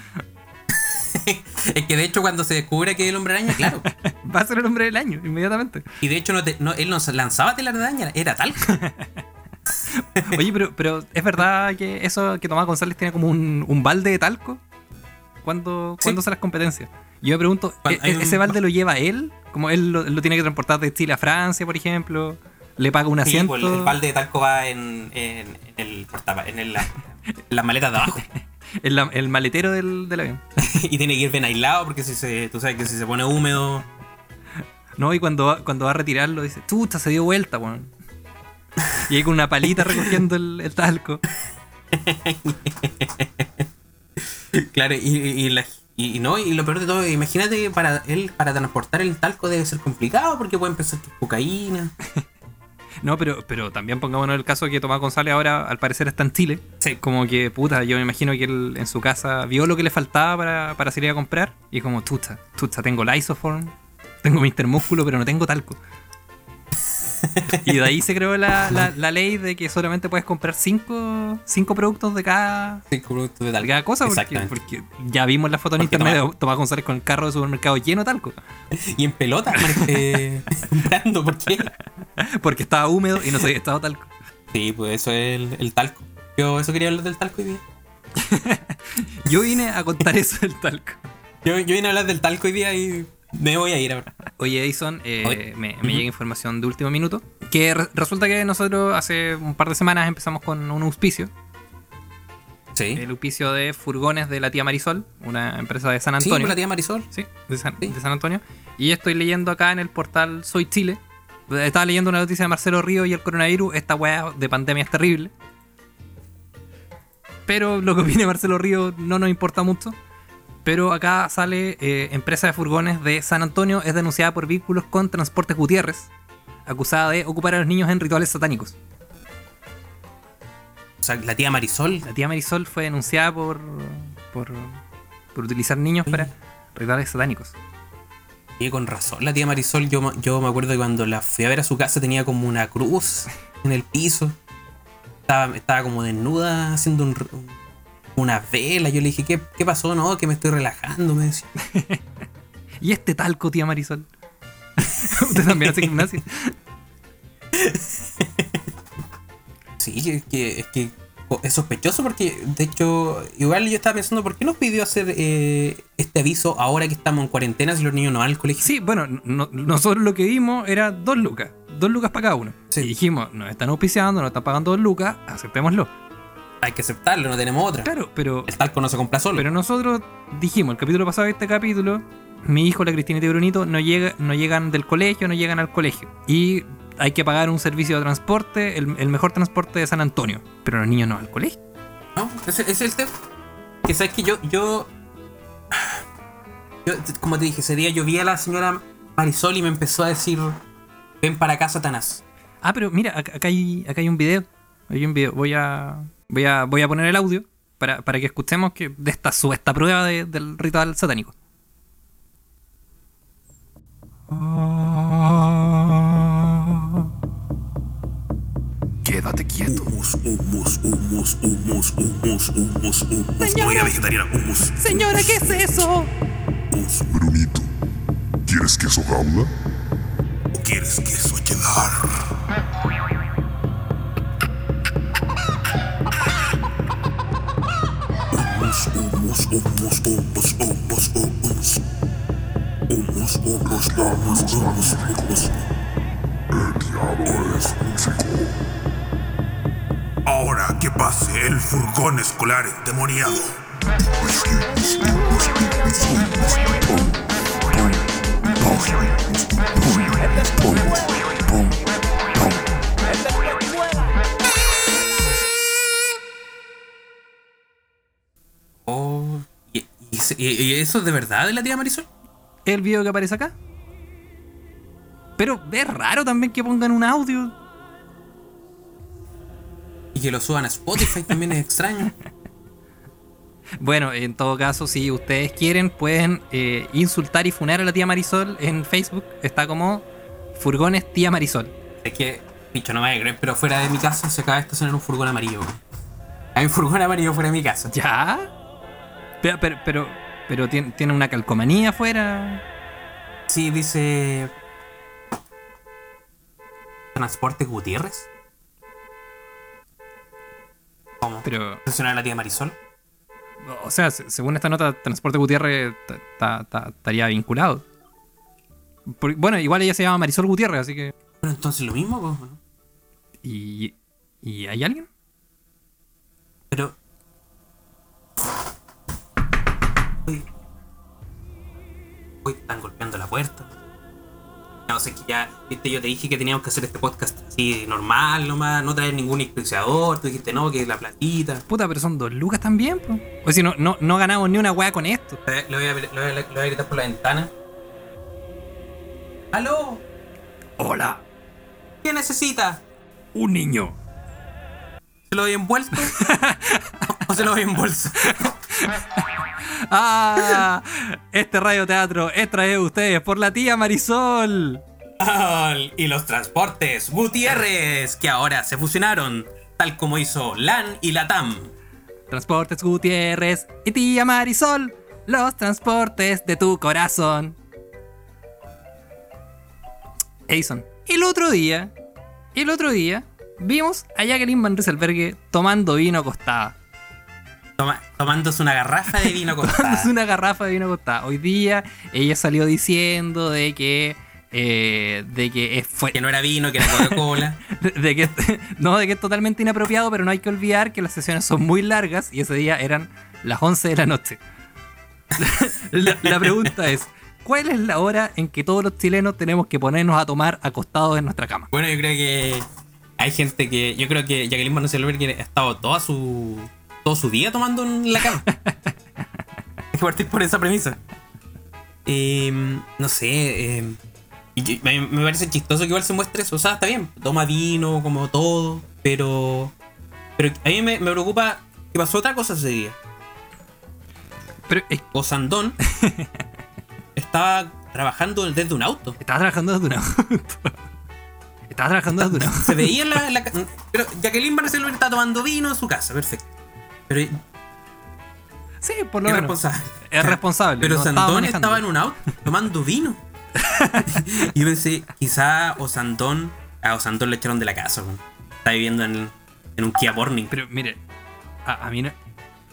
es que de hecho cuando se descubre que es el hombre araña, claro. Va a ser el hombre del año, inmediatamente. Y de hecho no te- no- él no lanzaba telaraña, era tal. Oye, pero, pero ¿es verdad que eso que Tomás González tiene como un, un balde de talco? ¿Cuándo, Sí. ¿cuándo son las competencias? Yo me pregunto, Cuando ¿e- un- ¿ese balde lo lleva él? Como él lo, lo tiene que transportar de Chile a Francia, por ejemplo. ¿Le paga un Sí, asiento? pues, el balde de talco va en, en, en el portava- en, el- en las maletas de abajo. El, la- el maletero del, del avión. y tiene que ir bien aislado porque si se, tú sabes que si se pone húmedo. No, y cuando va, cuando va a retirarlo dice, chucha, se dio vuelta, weón. Y ahí con una palita recogiendo el, el talco. Claro, y, y, la- y- y no, y lo peor de todo, imagínate que para él, para transportar el talco debe ser complicado porque pueden pensar que es cocaína. No, pero, pero también pongámonos el caso que Tomás González ahora al parecer está en Chile. Sí. Como que, puta, yo me imagino que él en su casa vio lo que le faltaba para, para salir a comprar. Y como, chucha, chucha, tengo Lysoform, tengo Mr. Músculo, pero no tengo talco. Y de ahí se creó la, la- la ley de que solamente puedes comprar cinco, cinco productos de cada, Cinco productos de cada cosa. Porque, porque ya vimos la foto en Porque internet Tomás- de Tomás González con el carro de supermercado lleno de talco. Y en pelota, eh, comprando, ¿por qué? Porque estaba húmedo y no se había estado talco. Sí, pues eso es el, el talco. Yo eso quería hablar del talco hoy día. Yo vine a contar eso del talco. Yo, yo vine a hablar del talco hoy día y me voy a ir ahora. Oye, Edison, eh, Oye. me, me llega información de último minuto. Que re- resulta que nosotros hace un par de semanas empezamos con un auspicio. Sí. El auspicio de furgones de la tía Marisol, una empresa de San Sí, Antonio. con la tía Marisol. Sí, de San, Sí. de San Antonio. Y estoy leyendo acá en el portal Soy Chile. Estaba leyendo una noticia de Marcelo Río y el coronavirus. Esta weá de pandemia es terrible. Pero lo que opine Marcelo Río no nos importa mucho. Pero acá sale eh, empresa de furgones de San Antonio es denunciada por vínculos con Transportes Gutiérrez, acusada de ocupar a los niños en rituales satánicos. O sea, la tía Marisol. La tía Marisol fue denunciada por, por, por utilizar niños para rituales satánicos. Y con razón, la tía Marisol, yo, yo me acuerdo que cuando la fui a ver a su casa tenía como una cruz en el piso. Estaba, estaba como desnuda haciendo un- una vela. Yo le dije, ¿qué, ¿qué pasó? No, que me estoy relajando, me decía. ¿Y este talco, tía Marisol? ¿Usted también hace gimnasia? Sí, es que, es que es sospechoso porque, de hecho, igual yo estaba pensando, ¿por qué nos pidió hacer eh, este aviso ahora que estamos en cuarentena si los niños no van al colegio? Sí, bueno, no- nosotros lo que vimos era dos lucas. Dos lucas para cada uno. Sí. Y dijimos, nos están auspiciando, nos están pagando dos lucas, aceptémoslo. Hay que aceptarlo, no tenemos otra. Claro, pero, El talco no se compra solo. pero nosotros dijimos, el capítulo pasado de este capítulo, mi hijo, la Cristina y Brunito, no, llega, no llegan del colegio, no llegan al colegio. Y hay que pagar un servicio de transporte, el, el mejor transporte de San Antonio. Pero los niños no al colegio. No, ese, ese es el tema. Que sabes que yo, yo, yo, como te dije, ese día yo vi a la señora Marisol y me empezó a decir, ven para acá, Satanás. Ah, pero mira, acá hay, acá hay un video. Hay un video. Voy a, voy a, voy a poner el audio para, para que escuchemos que de esta supuesta prueba de- del ritual satánico. Quédate quieto. Humus, humus, humus, humus, humus, humus, humus. Comida vegetariana, humus. Señora, ¿qué es eso? Humus. Brunito, ¿quieres queso gaula? ¿O quieres queso cheddar? Humus, humus, humus, humus, humus, humus. Humus, humus, humus, humus, humus. El diablo es. Ahora que pase el furgón escolar endemoniado. Y eso es de verdad de la tía Marisol? El video que aparece acá. Pero es raro también que pongan un audio. Y que lo suban a Spotify también es extraño. Bueno, en todo caso, si ustedes quieren, pueden eh, insultar y funar a la tía Marisol en Facebook. Está como Furgones Tía Marisol. Es que, dicho, no me creer, pero fuera de mi casa se acaba de estacionar un furgón amarillo. Hay un furgón amarillo fuera de mi casa. ¿Ya? Pero, pero, pero, pero tiene, tiene una calcomanía afuera. Sí, dice. Transporte Gutiérrez. ¿Cómo? Pero, ¿Estacionar a la tía Marisol? o sea, se- según esta nota, Transporte Gutiérrez ta- ta- ta- estaría vinculado. Por- bueno, igual ella se llama Marisol Gutiérrez, así que. Pero entonces lo mismo, pues, ¿no? ¿Y, ¿y hay alguien? Pero. Uy, están golpeando la puerta. No sé, que ya, viste, yo te dije que teníamos que hacer este podcast así normal nomás, no traer ningún auspiciador, tú dijiste no, que la platita. Puta, pero son dos lucas también, pues. O si no, no, no ganamos ni una weá con esto. Lo voy a, lo voy a- lo voy a gritar por la ventana. ¡Aló! Hola, ¿Qué necesita? un niño. ¿Se lo doy envuelto? ¿O se lo doy en bolsa? ¡Ah! Este radioteatro es traído a ustedes por la tía Marisol. y los transportes Gutiérrez, que ahora se fusionaron, tal como hizo LAN y LATAM. Transportes Gutiérrez y tía Marisol, los transportes de tu corazón. Edison. El otro día, el otro día, vimos a Jacqueline Van Rieselberghe tomando vino acostada. Toma- tomándose una garrafa de vino Tomándose acostada. una garrafa de vino acostada. Hoy día ella salió diciendo de que. eh, de que fue. que no era vino, que era Coca-Cola. de, de que no, de que es totalmente inapropiado, pero no hay que olvidar que las sesiones son muy largas y ese día eran las 11 de la noche. La, la pregunta es, ¿cuál es la hora en que todos los chilenos tenemos que ponernos a tomar acostados en nuestra cama? Bueno, yo creo que hay gente que. Yo creo que Jacqueline Van ha estado toda su. Todo su día tomando en la cama. Hay que partir por esa premisa. Eh, no sé. eh, y yo- me, me parece chistoso que igual se muestre eso. O sea, está bien. Toma vino, como todo. Pero. Pero a mí me, me preocupa que pasó otra cosa ese día. Pero eh, Osandón estaba trabajando desde un auto. estaba trabajando desde un auto. Estaba trabajando desde un auto. Se veía en la, en la Pero Jacqueline Rieselberghe está tomando vino en su casa, perfecto. Pero Sí, por lo es menos. responsable. Es responsable. Pero no Sandón estaba en un auto tomando vino. y yo pensé, quizá Osandón. A Osandón le echaron de la casa. Está viviendo en, en un Kia Morning. Pero mire, a, a mí no,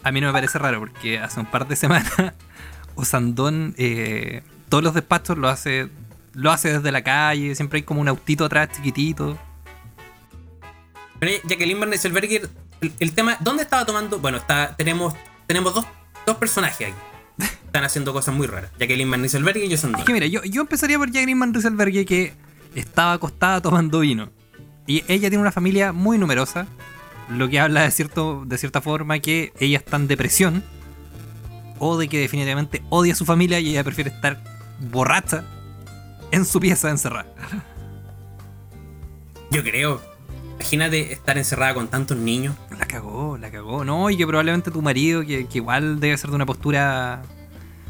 a mí no me parece raro porque hace un par de semanas Osandón eh, todos los despachos lo hace lo hace desde la calle, siempre hay como un autito atrás chiquitito. Jacqueline Van el, el tema, ¿dónde estaba tomando? Bueno, está, tenemos, tenemos dos, dos personajes aquí. Están haciendo cosas muy raras. Jacqueline Van Rieselberghe y Osandón. Es que mira, yo, yo empezaría por Jacqueline Van Rieselberghe que estaba acostada tomando vino. Y ella tiene una familia muy numerosa, lo que habla de, cierto, de cierta forma que ella está en depresión o de que definitivamente odia a su familia y ella prefiere estar borracha en su pieza encerrada. Yo creo. Imagínate estar encerrada con tantos niños. La cagó, la cagó, ¿no? Y que probablemente tu marido, que, que igual debe ser de una postura,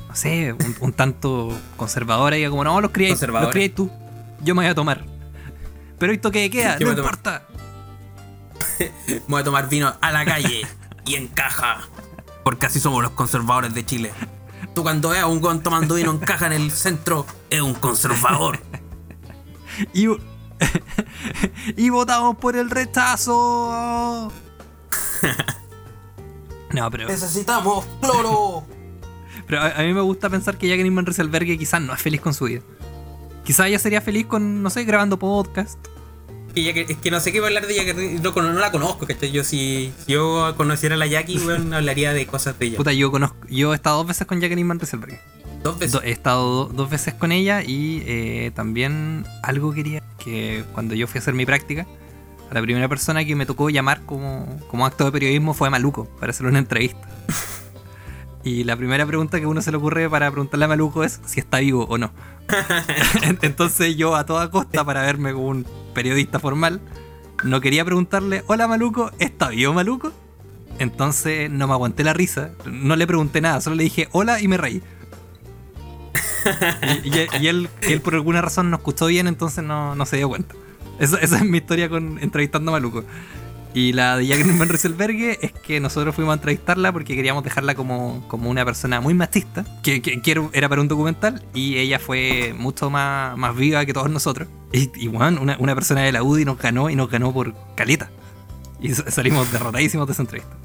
no sé, un, un tanto conservadora, y como, no, los criáis, los criáis tú, yo me voy a tomar. Pero esto que queda, no me voy a tomar. importa. Voy a tomar vino a la calle y en caja. Porque así somos los conservadores de Chile. Tú cuando veas a un gon tomando vino en caja en el centro, es un conservador. Y, y votamos por el rechazo. No, pero, Necesitamos cloro. pero a, a mí me gusta pensar que Jacqueline Van Rieselberghe quizás no es feliz con su vida. Quizás ella sería feliz con, no sé, grabando podcast. Que- es que no sé qué hablar de ella, que no, no la conozco, ¿cachai? Yo si, yo conociera a la Jackie, hablaría de cosas de ella. Puta, yo conozco, yo he estado dos veces con Jacqueline Van Rieselberghe. Dos veces. He estado do- dos veces con ella y eh, también algo quería que cuando yo fui a hacer mi práctica, a la primera persona que me tocó llamar como, como acto de periodismo fue a Maluco para hacer una entrevista. y la primera pregunta que uno se le ocurre para preguntarle a Maluco es si está vivo o no. Entonces yo a toda costa para verme como un periodista formal, no quería preguntarle, hola Maluco, ¿está vivo Maluco? Entonces no me aguanté la risa, no le pregunté nada, solo le dije hola y me reí. Y, y- y él, él por alguna razón no escuchó bien, entonces no, no se dio cuenta. Esa, esa es mi historia con entrevistando a Maluco. Y la de Jacqueline Van Rieselberghe es que nosotros fuimos a entrevistarla porque queríamos dejarla como, como una persona muy machista, que, que- que era- para un documental, y ella fue mucho más, más viva que todos nosotros. Y, y bueno, una, una persona de la UDI nos ganó y nos ganó por caleta. Y sa- salimos derrotadísimos de esa entrevista.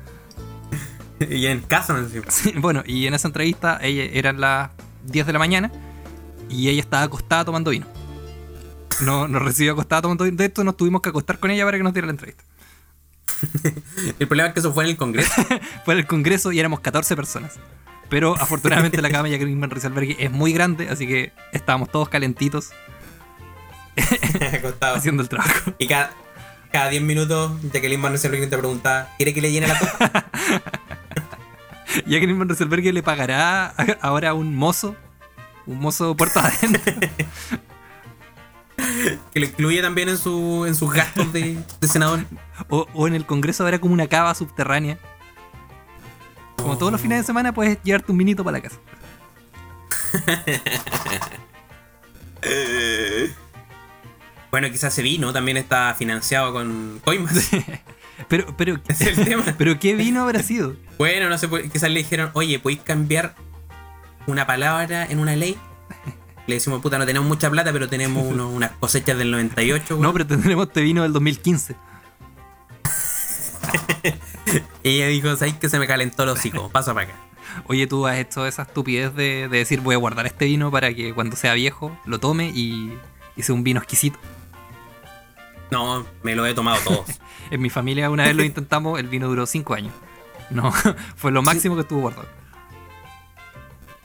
Y en casa, sé. Sí, bueno, y en esa entrevista ella, eran las 10 de la mañana y ella estaba acostada tomando vino. No, nos recibió acostada tomando vino. De esto nos tuvimos que acostar con ella para que nos diera la entrevista. El problema es que eso fue en el Congreso. Fue en el congreso y éramos 14 personas. Pero afortunadamente la cama Van Rieselberghe es muy grande, así que estábamos todos calentitos haciendo el trabajo. Y cada, cada 10 minutos, Jacqueline Van te pregunta, ¿quiere que le llene la copa? Jacqueline Van Rieselberghe le pagará ahora a un mozo, un mozo puerta adentro. que lo incluye también en, su, en sus gastos de, de senador. O, o en el Congreso habrá como una cava subterránea. Como todos los fines de semana puedes llevarte un vinito para la casa. Bueno, quizás ese vino también está financiado con coimas. Pero, pero, es el tema. pero ¿qué vino habrá sido? Bueno, no sé, pues, quizás le dijeron, oye, ¿podéis cambiar una palabra en una ley? Le decimos, puta, no tenemos mucha plata, pero tenemos uno- unas cosechas del 98. No, weón". pero tendremos este vino del 2015. Y ella dijo, ¿sabes que se me calentó el hocico? Pasa para acá. Oye, tú has hecho esa estupidez de, de decir voy a guardar este vino para que cuando sea viejo lo tome y, y sea un vino exquisito. No, me lo he tomado todo. En mi familia una vez lo intentamos, el vino duró 5 años. No, fue lo máximo que estuvo guardado.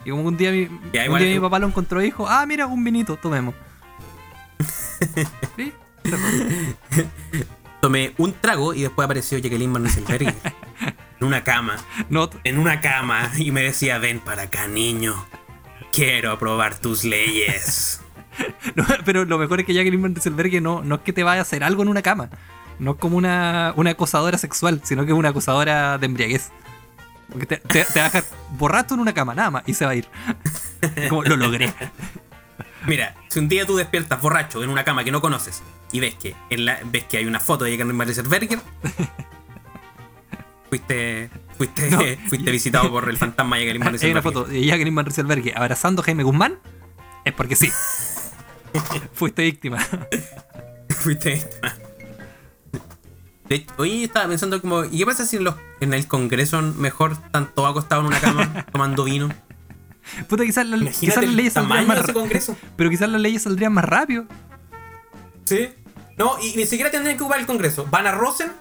Y como un día, mi, Ya, un día mi papá lo encontró y dijo, ah, mira, un vinito, tomemos. ¿Sí? Tomé un trago y después apareció Jacqueline Van en una cama. No, En una cama y me decía, ven para acá, niño. Quiero aprobar tus leyes. no, pero lo mejor es que Jacqueline Van Rieselberghe no, no es que te vaya a hacer algo en una cama. No es como una, una acosadora sexual, sino que es una acosadora de embriaguez. Porque te, te- te va a dejar borracho en una cama, nada más, y se va a ir. Como lo logré. Mira, si un día tú despiertas borracho en una cama que no conoces y ves que en la, ves que hay una foto de Jacqueline Van Rieselbergher, fuiste fuiste, No. fuiste visitado por el fantasma de Jacqueline Van Hay una foto de Jacqueline Van abrazando a Jaime Guzmán. Es porque sí. Fuiste víctima. Fuiste víctima. De hecho, hoy estaba pensando como, ¿y qué pasa si en, los, en el Congreso mejor están todos acostados en una cama tomando vino? Puta, quizás, la- quizás Imagínate las leyes saldrían más. Congreso. Pero quizás las leyes saldrían más rápido. Sí. No, y ni siquiera tendrían que ocupar el Congreso. Van a Rosen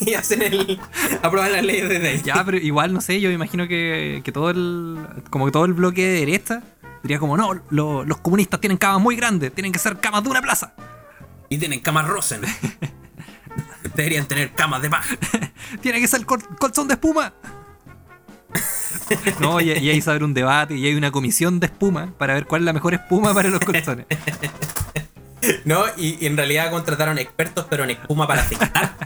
y hacen el. aprueban las leyes desde ahí. Ya, pero igual, no sé, yo me imagino que, que todo el. Como que todo el bloque de derecha diría como, no, lo- los comunistas tienen camas muy grandes, tienen que ser camas de una plaza. Y tienen camas Rosen. Deberían tener camas de paja. Tiene que ser col- colchón de espuma. No, y, y ahí se abre un debate y hay una comisión de espuma para ver cuál es la mejor espuma para los colchones. No, y, y en realidad contrataron expertos, pero en espuma para afeitar.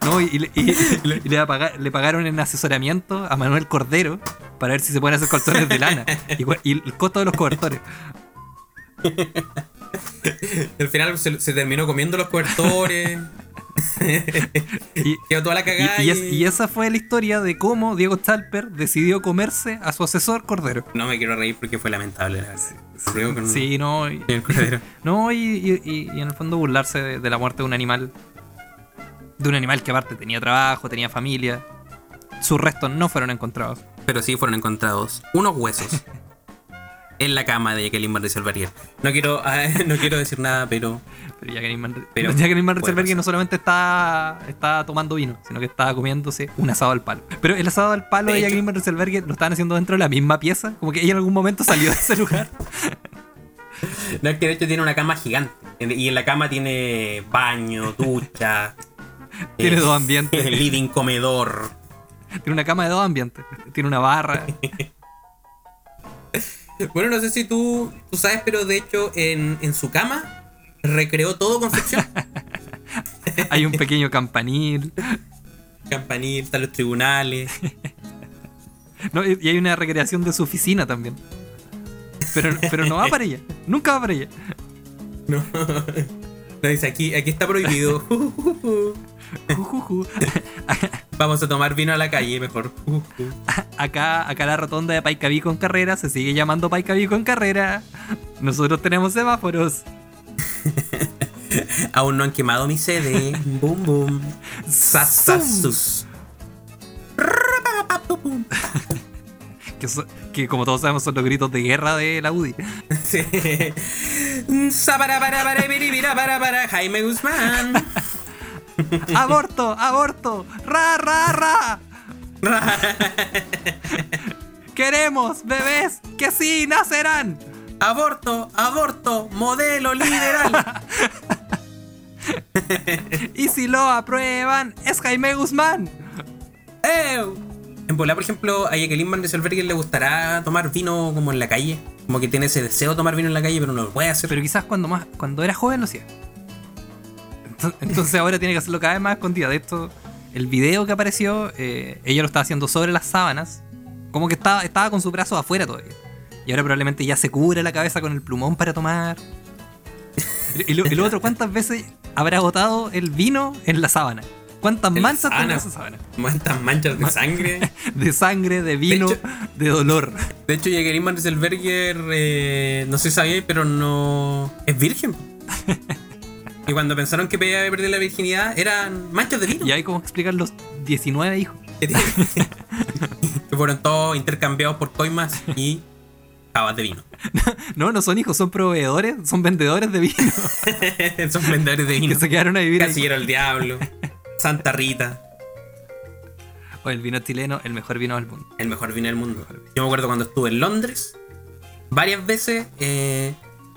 No, y, y le- y- y le, paga- le pagaron en asesoramiento a Manuel Cordero para ver si se pueden hacer colchones de lana. Y, el costo de los cobertores. Al final se, se terminó comiendo los cobertores. Y, Quedó toda la cagada. y Y, es- y esa fue la historia de cómo Diego Chalper decidió comerse a su asesor Cordero. No me quiero reír porque fue lamentable. la con- Sí, no. y- el cordero. No, y en el fondo burlarse de, de la muerte de un animal. De un animal que aparte tenía trabajo, tenía familia. Sus restos no fueron encontrados. Pero sí fueron encontrados unos huesos en la cama de Jacqueline Van. No quiero, no quiero decir nada, pero Pero Jacqueline Van, Pero Jacqueline Van no solamente está, está tomando vino, sino que estaba comiéndose un asado al palo. Pero el asado al palo De de, hecho- Jacqueline Van lo estaban haciendo dentro de la misma pieza. Como que ella en algún momento salió de ese lugar. no es que de hecho tiene una cama gigante. Y en la cama tiene baño, ducha. Tiene dos ambientes. Living, comedor. Tiene una cama de dos ambientes. Tiene una barra. Bueno, no sé si tú, tú sabes, pero de hecho en, en su cama recreó todo con ficción. Hay un pequeño campanil. Campanil, están los tribunales. No, y y hay una recreación de su oficina también. Pero, pero no va para ella. Nunca va para ella. No. No, dice aquí, aquí está prohibido. Vamos a tomar vino a la calle mejor. Acá, acá la rotonda de Paicaví con carrera se sigue llamando Paicaví con carrera. Nosotros tenemos semáforos. Aún no han quemado mi sede. Boom, boom. Sasasus. Que, so- que como todos sabemos son los gritos de guerra de la UDI. Sí. Sapara, para, para, Jaime Guzmán. ¡Aborto! ¡Aborto! ¡Ra, ra, ra! ¡Queremos bebés que sí nacerán! Aborto, aborto, modelo liberal. Y si lo aprueban, es Jaime Guzmán. ¡Ew! En Pola, por ejemplo, a Jacqueline Van Rieselbergher le gustará tomar vino como en la calle. Como que tiene ese deseo de tomar vino en la calle, pero no lo puede hacer. Pero quizás cuando más cuando era joven lo hacía. Entonces, ahora tiene que hacerlo cada vez más escondida. De esto, el video que apareció, eh, ella lo estaba haciendo sobre las sábanas. Como que estaba, estaba con su brazo afuera todavía. Y ahora probablemente ya se cubre la cabeza con el plumón para tomar. Y, lo, y lo otro, ¿cuántas veces habrá botado el vino en la sábana? ¿Cuántas En manchas esa? ¿Cuántas manchas de sangre? De sangre, de vino, de, De hecho- dolor. De hecho, Jacqueline Van Rieselberger, eh, no sé si sabía, pero no. es virgen. Y cuando pensaron que podía perder la virginidad, eran manchas de vino. Y hay como explicar los 19 hijos. que fueron todos intercambiados por coimas y jabas de vino. No, no son hijos, son proveedores, son vendedores de vino. Son vendedores de vino. que se quedaron a vivir ahí. Casillero el Diablo, Santa Rita, O el vino chileno, el mejor vino del mundo. el mejor vino del mundo. Yo me acuerdo cuando estuve en Londres, varias veces, eh,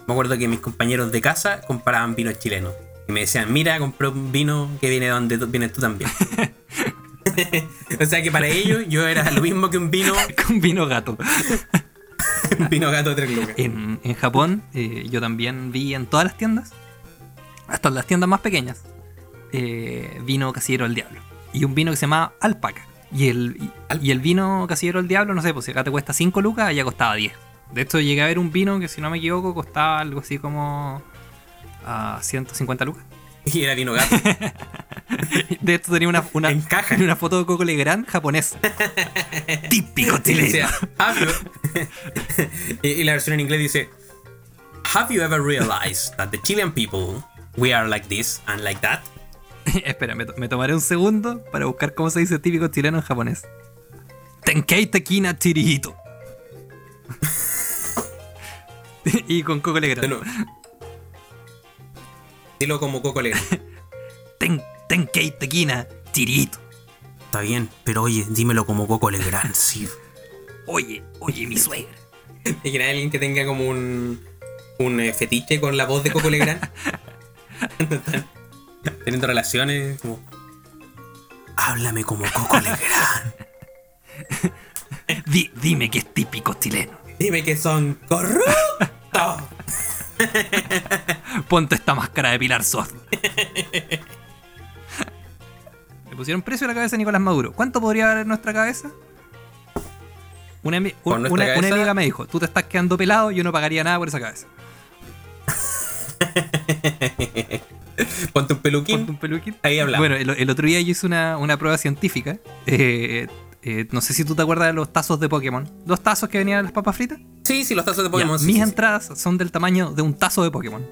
me acuerdo que mis compañeros de casa compraban vinos chilenos. Y me decían, mira, compré un vino que viene de donde tú- vienes tú también. o sea que para ellos yo era lo mismo que un vino, Con vino gato. un vino gato de tres lucas. En, en Japón, eh, yo también vi en todas las tiendas, hasta en las tiendas más pequeñas, eh, vino casillero del diablo. Y un vino que se llamaba alpaca. Y el, y, y el vino casillero del diablo, no sé, pues si acá te cuesta 5 lucas, allá costaba 10. De hecho, llegué a ver un vino que, si no me equivoco, costaba algo así como a 150 lucas. Y era vino gato. De hecho, tenía una, una, En caja. tenía una foto de Coco Legrand japonés. Típico chileno. y la versión en inglés dice, Have you ever realized that the Chilean people, we are like this and like that? Espera, me, to- me tomaré un segundo para buscar cómo se dice típico chileno en japonés. Tenkei Tekina Chirihito. y con Coco Legrand. Dilo como Coco Legrand. Ten, tenkei Tekina Chirihito. Está bien, pero oye, dímelo como Coco Legrand, sí. Oye, oye, mi suegra. Y que alguien que tenga como un, un eh, fetiche con la voz de Coco Legrand. Teniendo relaciones, como. Háblame como Coco Legrand. Di- dime que es típico chileno. Dime que son corruptos. Ponte esta máscara de Pilar Soft. Le pusieron precio a la cabeza de Nicolás Maduro. ¿Cuánto podría valer nuestra cabeza? Una, ami- ¿Por un- nuestra una- amiga me dijo, tú te estás quedando pelado, yo no pagaría nada por esa cabeza. Ponte un peluquín. Ponte un peluquín. Ahí hablamos. Bueno, el, el otro día yo hice una, una prueba científica. Eh, eh, no sé si tú te acuerdas de los tazos de Pokémon. Los tazos que venían en las papas fritas. Sí, sí, los tazos de Ya, Pokémon. sí, mis sí, sí. entradas son del tamaño de un tazo de Pokémon.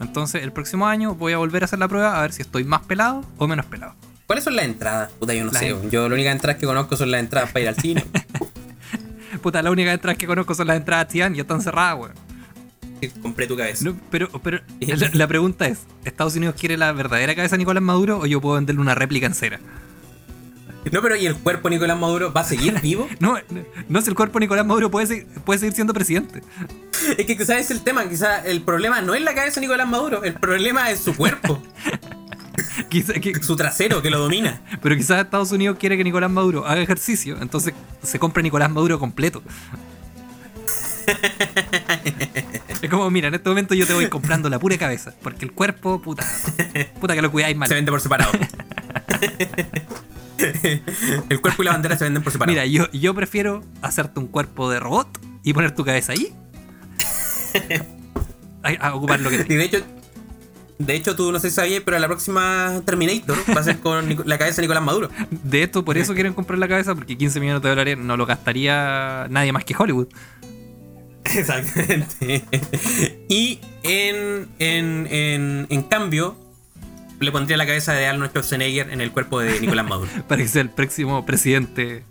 Entonces, el próximo año voy a volver a hacer la prueba a ver si estoy más pelado o menos pelado. ¿Cuáles son las entradas? Puta, yo no Las sé. en- Yo las únicas entradas que conozco son las entradas para ir al cine. Puta, la única entrada que conozco son las entradas Tian y están cerradas, weón. Compré tu cabeza. No, pero pero la, la pregunta es: ¿Estados Unidos quiere la verdadera cabeza de Nicolás Maduro o yo puedo venderle una réplica en cera? No, pero ¿y el cuerpo de Nicolás Maduro va a seguir vivo? No, no, no si el cuerpo de Nicolás Maduro puede, puede seguir siendo presidente. es que quizás es el tema. Quizás el problema no es la cabeza de Nicolás Maduro. El problema es su cuerpo. Quizá- que- su trasero que lo domina. pero quizás Estados Unidos quiere que Nicolás Maduro haga ejercicio, entonces se compra Nicolás Maduro completo. es como, mira, en este momento yo te voy comprando la pura cabeza, porque el cuerpo, puta, puta que lo cuidáis mal. Se vende por separado. el cuerpo y la bandera se venden por separado. Mira, yo, yo prefiero hacerte un cuerpo de robot y poner tu cabeza ahí. a, a ocupar lo que Y te. de hecho, de hecho, tú no sé si sabías, pero la próxima Terminator va a ser con la cabeza de Nicolás Maduro. De esto, por eso quieren comprar la cabeza, porque 15 millones de dólares no lo gastaría nadie más que Hollywood. Exactamente. Y en, en, en, en cambio, le pondría la cabeza de Arnold Schwarzenegger en el cuerpo de Nicolás Maduro. Para que sea el próximo presidente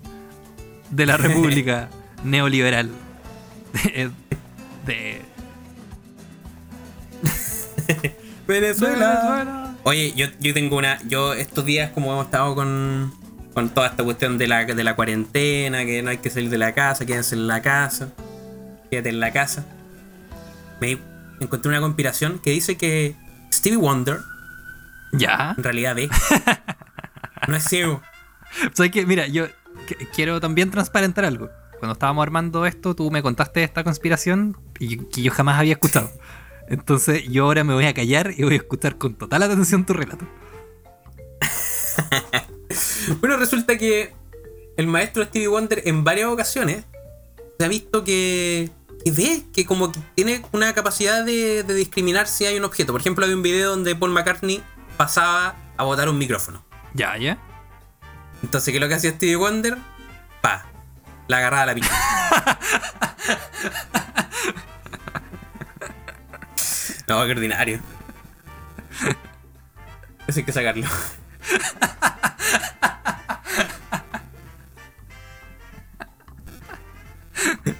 de la República Neoliberal. De. de- Venezuela. Oye, yo, yo tengo una. Yo estos días, como hemos estado con, con toda esta cuestión de la, de la cuarentena, que no hay que salir de la casa, quédense en la casa, quédate en la casa. Me encontré una conspiración que dice que Stevie Wonder Ya. en realidad ve. No es ciego. ¿Sabes qué? Mira, yo que- quiero también transparentar algo. Cuando estábamos armando esto, tú me contaste esta conspiración y que yo jamás había escuchado. Entonces yo ahora me voy a callar y voy a escuchar con total atención tu relato. Bueno, resulta que el maestro Stevie Wonder en varias ocasiones se ha visto que, que ve, que como que tiene una capacidad de, de discriminar si hay un objeto. Por ejemplo, hay un video donde Paul McCartney pasaba a botar un micrófono. Ya, ya. Entonces, ¿qué es lo que hacía Stevie Wonder? Pa, la agarraba a la picha. no, qué ordinario. Eso hay que sacarlo.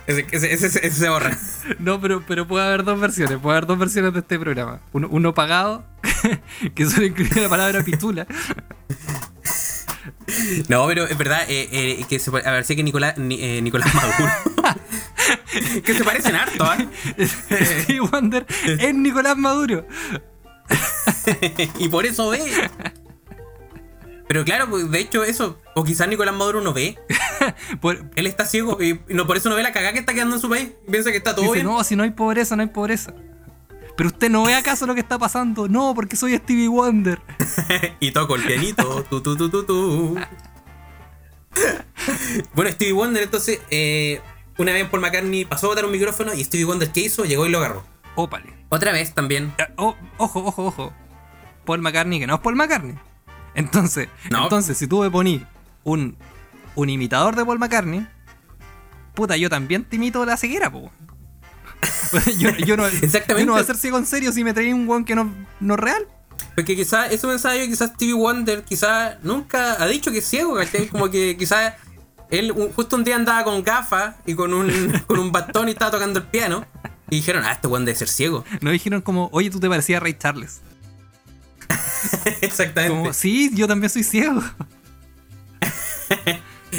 Ese, ese, ese- ese se borra. No, pero, pero puede haber dos versiones. Puede haber dos versiones de este programa. Uno, uno pagado, que solo incluye la palabra pitula. No, pero es verdad eh, eh, que se a ver, sí que Nicolás, Ni- eh, Nicolás Maduro. que se parecen harto, ¿eh? Wonder es Nicolás Maduro. y por eso ve. Pero claro, pues, de hecho, eso. O quizás Nicolás Maduro no ve. Por- Él está ciego y no, por eso no ve la cagada que está quedando en su país. Piensa que está todo dice, bien. no, si no hay pobreza, no hay pobreza. Pero usted no ve acaso lo que está pasando. No, porque soy Stevie Wonder. y toco el pianito. tu, tu, tu, tu, tu. bueno, Stevie Wonder, entonces, eh, una vez Paul McCartney pasó a botar un micrófono y Stevie Wonder, ¿qué hizo? Llegó y lo agarró. Ópale. Otra vez también. Eh, oh, ojo, ojo, ojo. Paul McCartney, que no es Paul McCartney. Entonces, No. entonces si tú me ponís un, un imitador de Paul McCartney, puta, yo también te imito la ceguera, po. yo, yo no, Exactamente. yo no voy a ser ciego en serio si me traí un weón que no, no es real. Porque quizás, eso pensaba yo, quizás Stevie Wonder, quizás nunca ha dicho que es ciego, ¿cachai? Como que quizás él un- justo un día andaba con gafas y con un, con un bastón y estaba tocando el piano. Y dijeron, ah, este weón debe ser ciego. No dijeron como, oye, tú te parecías a Ray Charles. Exactamente. Como, sí, yo también soy ciego.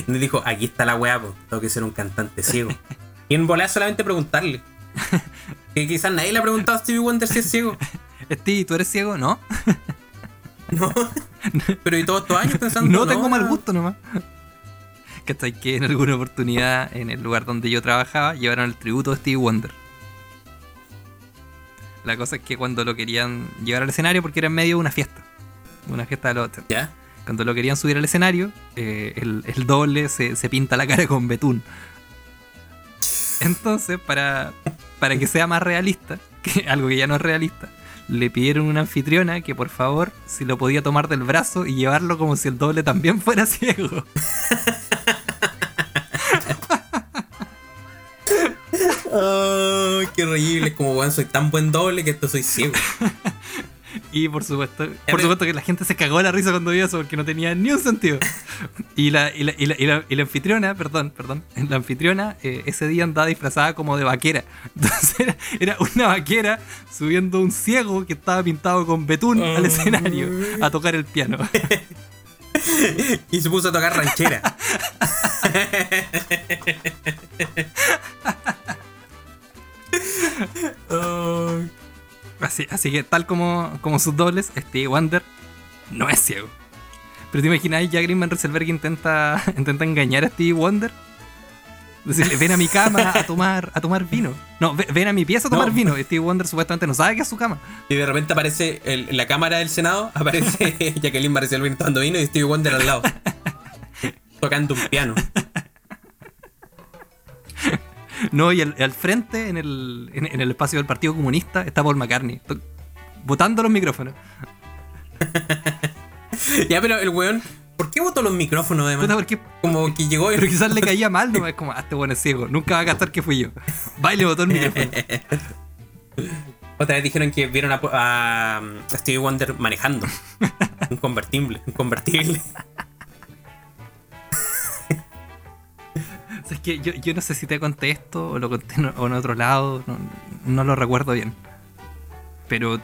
Y dijo, aquí está la weá, tengo que ser un cantante ciego. Y en volada solamente preguntarle. Que quizás nadie le ha preguntado a Stevie Wonder si es ciego. Steve, ¿tú eres ciego? No. No. Pero y todos estos años pensando. No tengo mal no. gusto nomás. ¿Cachai? Que en alguna oportunidad, en el lugar donde yo trabajaba, llevaron el tributo de Stevie Wonder. La cosa es que cuando lo querían llevar al escenario, porque era en medio de una fiesta, una fiesta de los 80. ¿Ya? Cuando lo querían subir al escenario, eh, el, el doble se, se pinta la cara con betún. Entonces, para, para que sea más realista, que algo que ya no es realista, le pidieron a una anfitriona que por favor, si lo podía tomar del brazo y llevarlo como si el doble también fuera ciego. Qué horrible. Como weón, soy tan buen doble que esto soy ciego. Y por supuesto, por supuesto que la gente se cagó la risa cuando vio eso porque no tenía ni un sentido. Y la, y la, y la, y la- y la anfitriona, perdón, perdón, la anfitriona eh, ese día andaba disfrazada como de vaquera. Entonces era, era una vaquera subiendo un ciego que estaba pintado con betún al escenario a tocar el piano. Y se puso a tocar ranchera. Así, así que tal como, como sus dobles, Stevie Wonder no es ciego. Pero te imaginas, ya Greenman Rosenberg intenta, intenta engañar a Stevie Wonder. Decirle, ven a mi cama a tomar, a tomar vino. No, ve- ven a mi pieza a tomar No. vino. Stevie Wonder supuestamente no sabe que es su cama. Y de repente aparece el- en la cámara del Senado, aparece Jacqueline Maricel tomando vino y Stevie Wonder al lado. Tocando un piano. No, y al, al frente, en el, en, en el espacio del Partido Comunista, está Paul McCartney. Botando los micrófonos. Ya, pero el weón, ¿por qué botó los micrófonos Puta, además? porque Como que llegó pero y... quizás le caía mal, no es como, ah, este bueno es ciego, nunca va a gastar que fui yo. Va y le botó el micrófono. Otra vez dijeron que vieron a, a- a Stevie Wonder manejando. Un convertible, un convertible. Es que yo, yo no sé si te conté esto o lo conté en, otro lado, no, no lo recuerdo bien. Pero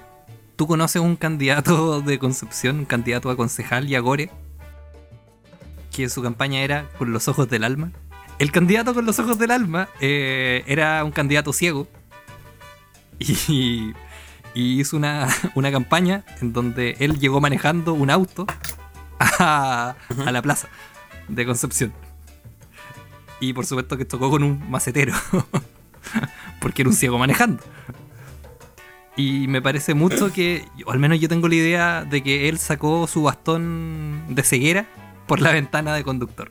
tú conoces un candidato de Concepción, un candidato a concejal y a Gore, que su campaña era con los ojos del alma. El candidato con los ojos del alma eh, era un candidato ciego y, y hizo una, una campaña en donde él llegó manejando un auto a, a la plaza de Concepción. Y por supuesto que tocó con un macetero. Porque era un ciego manejando. Y me parece mucho que, o al menos yo tengo la idea de que él sacó su bastón de ceguera por la ventana de conductor.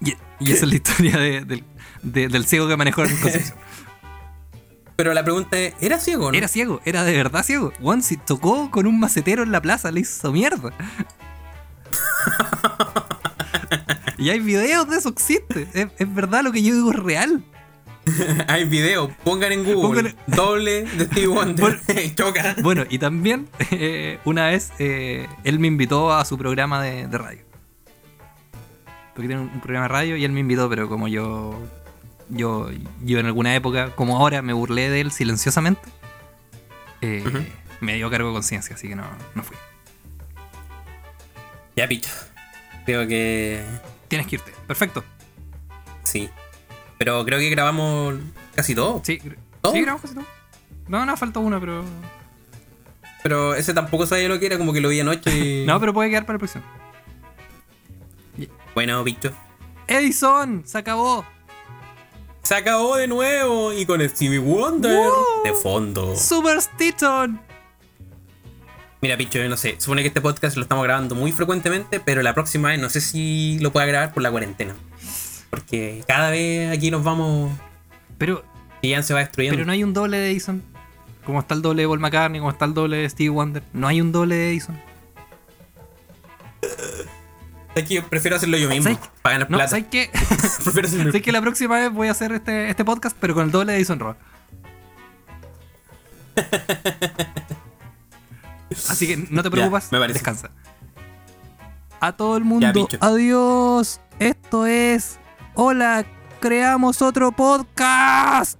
Y, y esa es la historia de- del, de- del ciego que manejó en Concepción. Pero la pregunta es, ¿era ciego o no? Era ciego, era de verdad ciego. Juan si tocó con un macetero en la plaza, le hizo mierda. y hay videos de eso, existe. Es, es verdad lo que yo digo es real. Hay video, pongan en Google. Pongan- Doble de Stevie Wonder. Choca. Bueno, y también eh, una vez eh, él me invitó a su programa de, de radio. Porque tiene un, un programa de radio y él me invitó, pero como yo, yo, yo en alguna época, como ahora, me burlé de él silenciosamente, eh, me dio cargo de conciencia, así que no, no fui. Ya, picho. Creo que Tienes que irte. Perfecto. sí. Pero creo que grabamos casi todo. Sí, ¿Todo? sí grabamos casi todo. No, no, falta uno, pero. Pero ese tampoco sabía lo que era, como que lo vi anoche. y- No, pero puede quedar para la próxima. Bueno, picho. Edison, se acabó. Se acabó de nuevo y con Stevie Wonder Wow. de fondo. Superstition. Mira, Picho, yo no sé. Supone que este podcast lo estamos grabando muy frecuentemente, pero la próxima vez no sé si lo pueda grabar por la cuarentena. Porque cada vez aquí nos vamos. Pero, Y ya se va destruyendo. pero no hay un doble de Edison. Como está el doble de Paul McCartney, como está el doble de Stevie Wonder. No hay un doble de Edison. Es que yo prefiero hacerlo yo mismo. ¿Sabes? Para ganar No, plata. ¿sabes qué? prefiero hacerlo sé que la próxima vez voy a hacer este, este podcast, pero con el doble de Edison Roa. Así que no te preocupes, me descansa. A todo el mundo, adiós. Esto es. Hola, creamos otro podcast.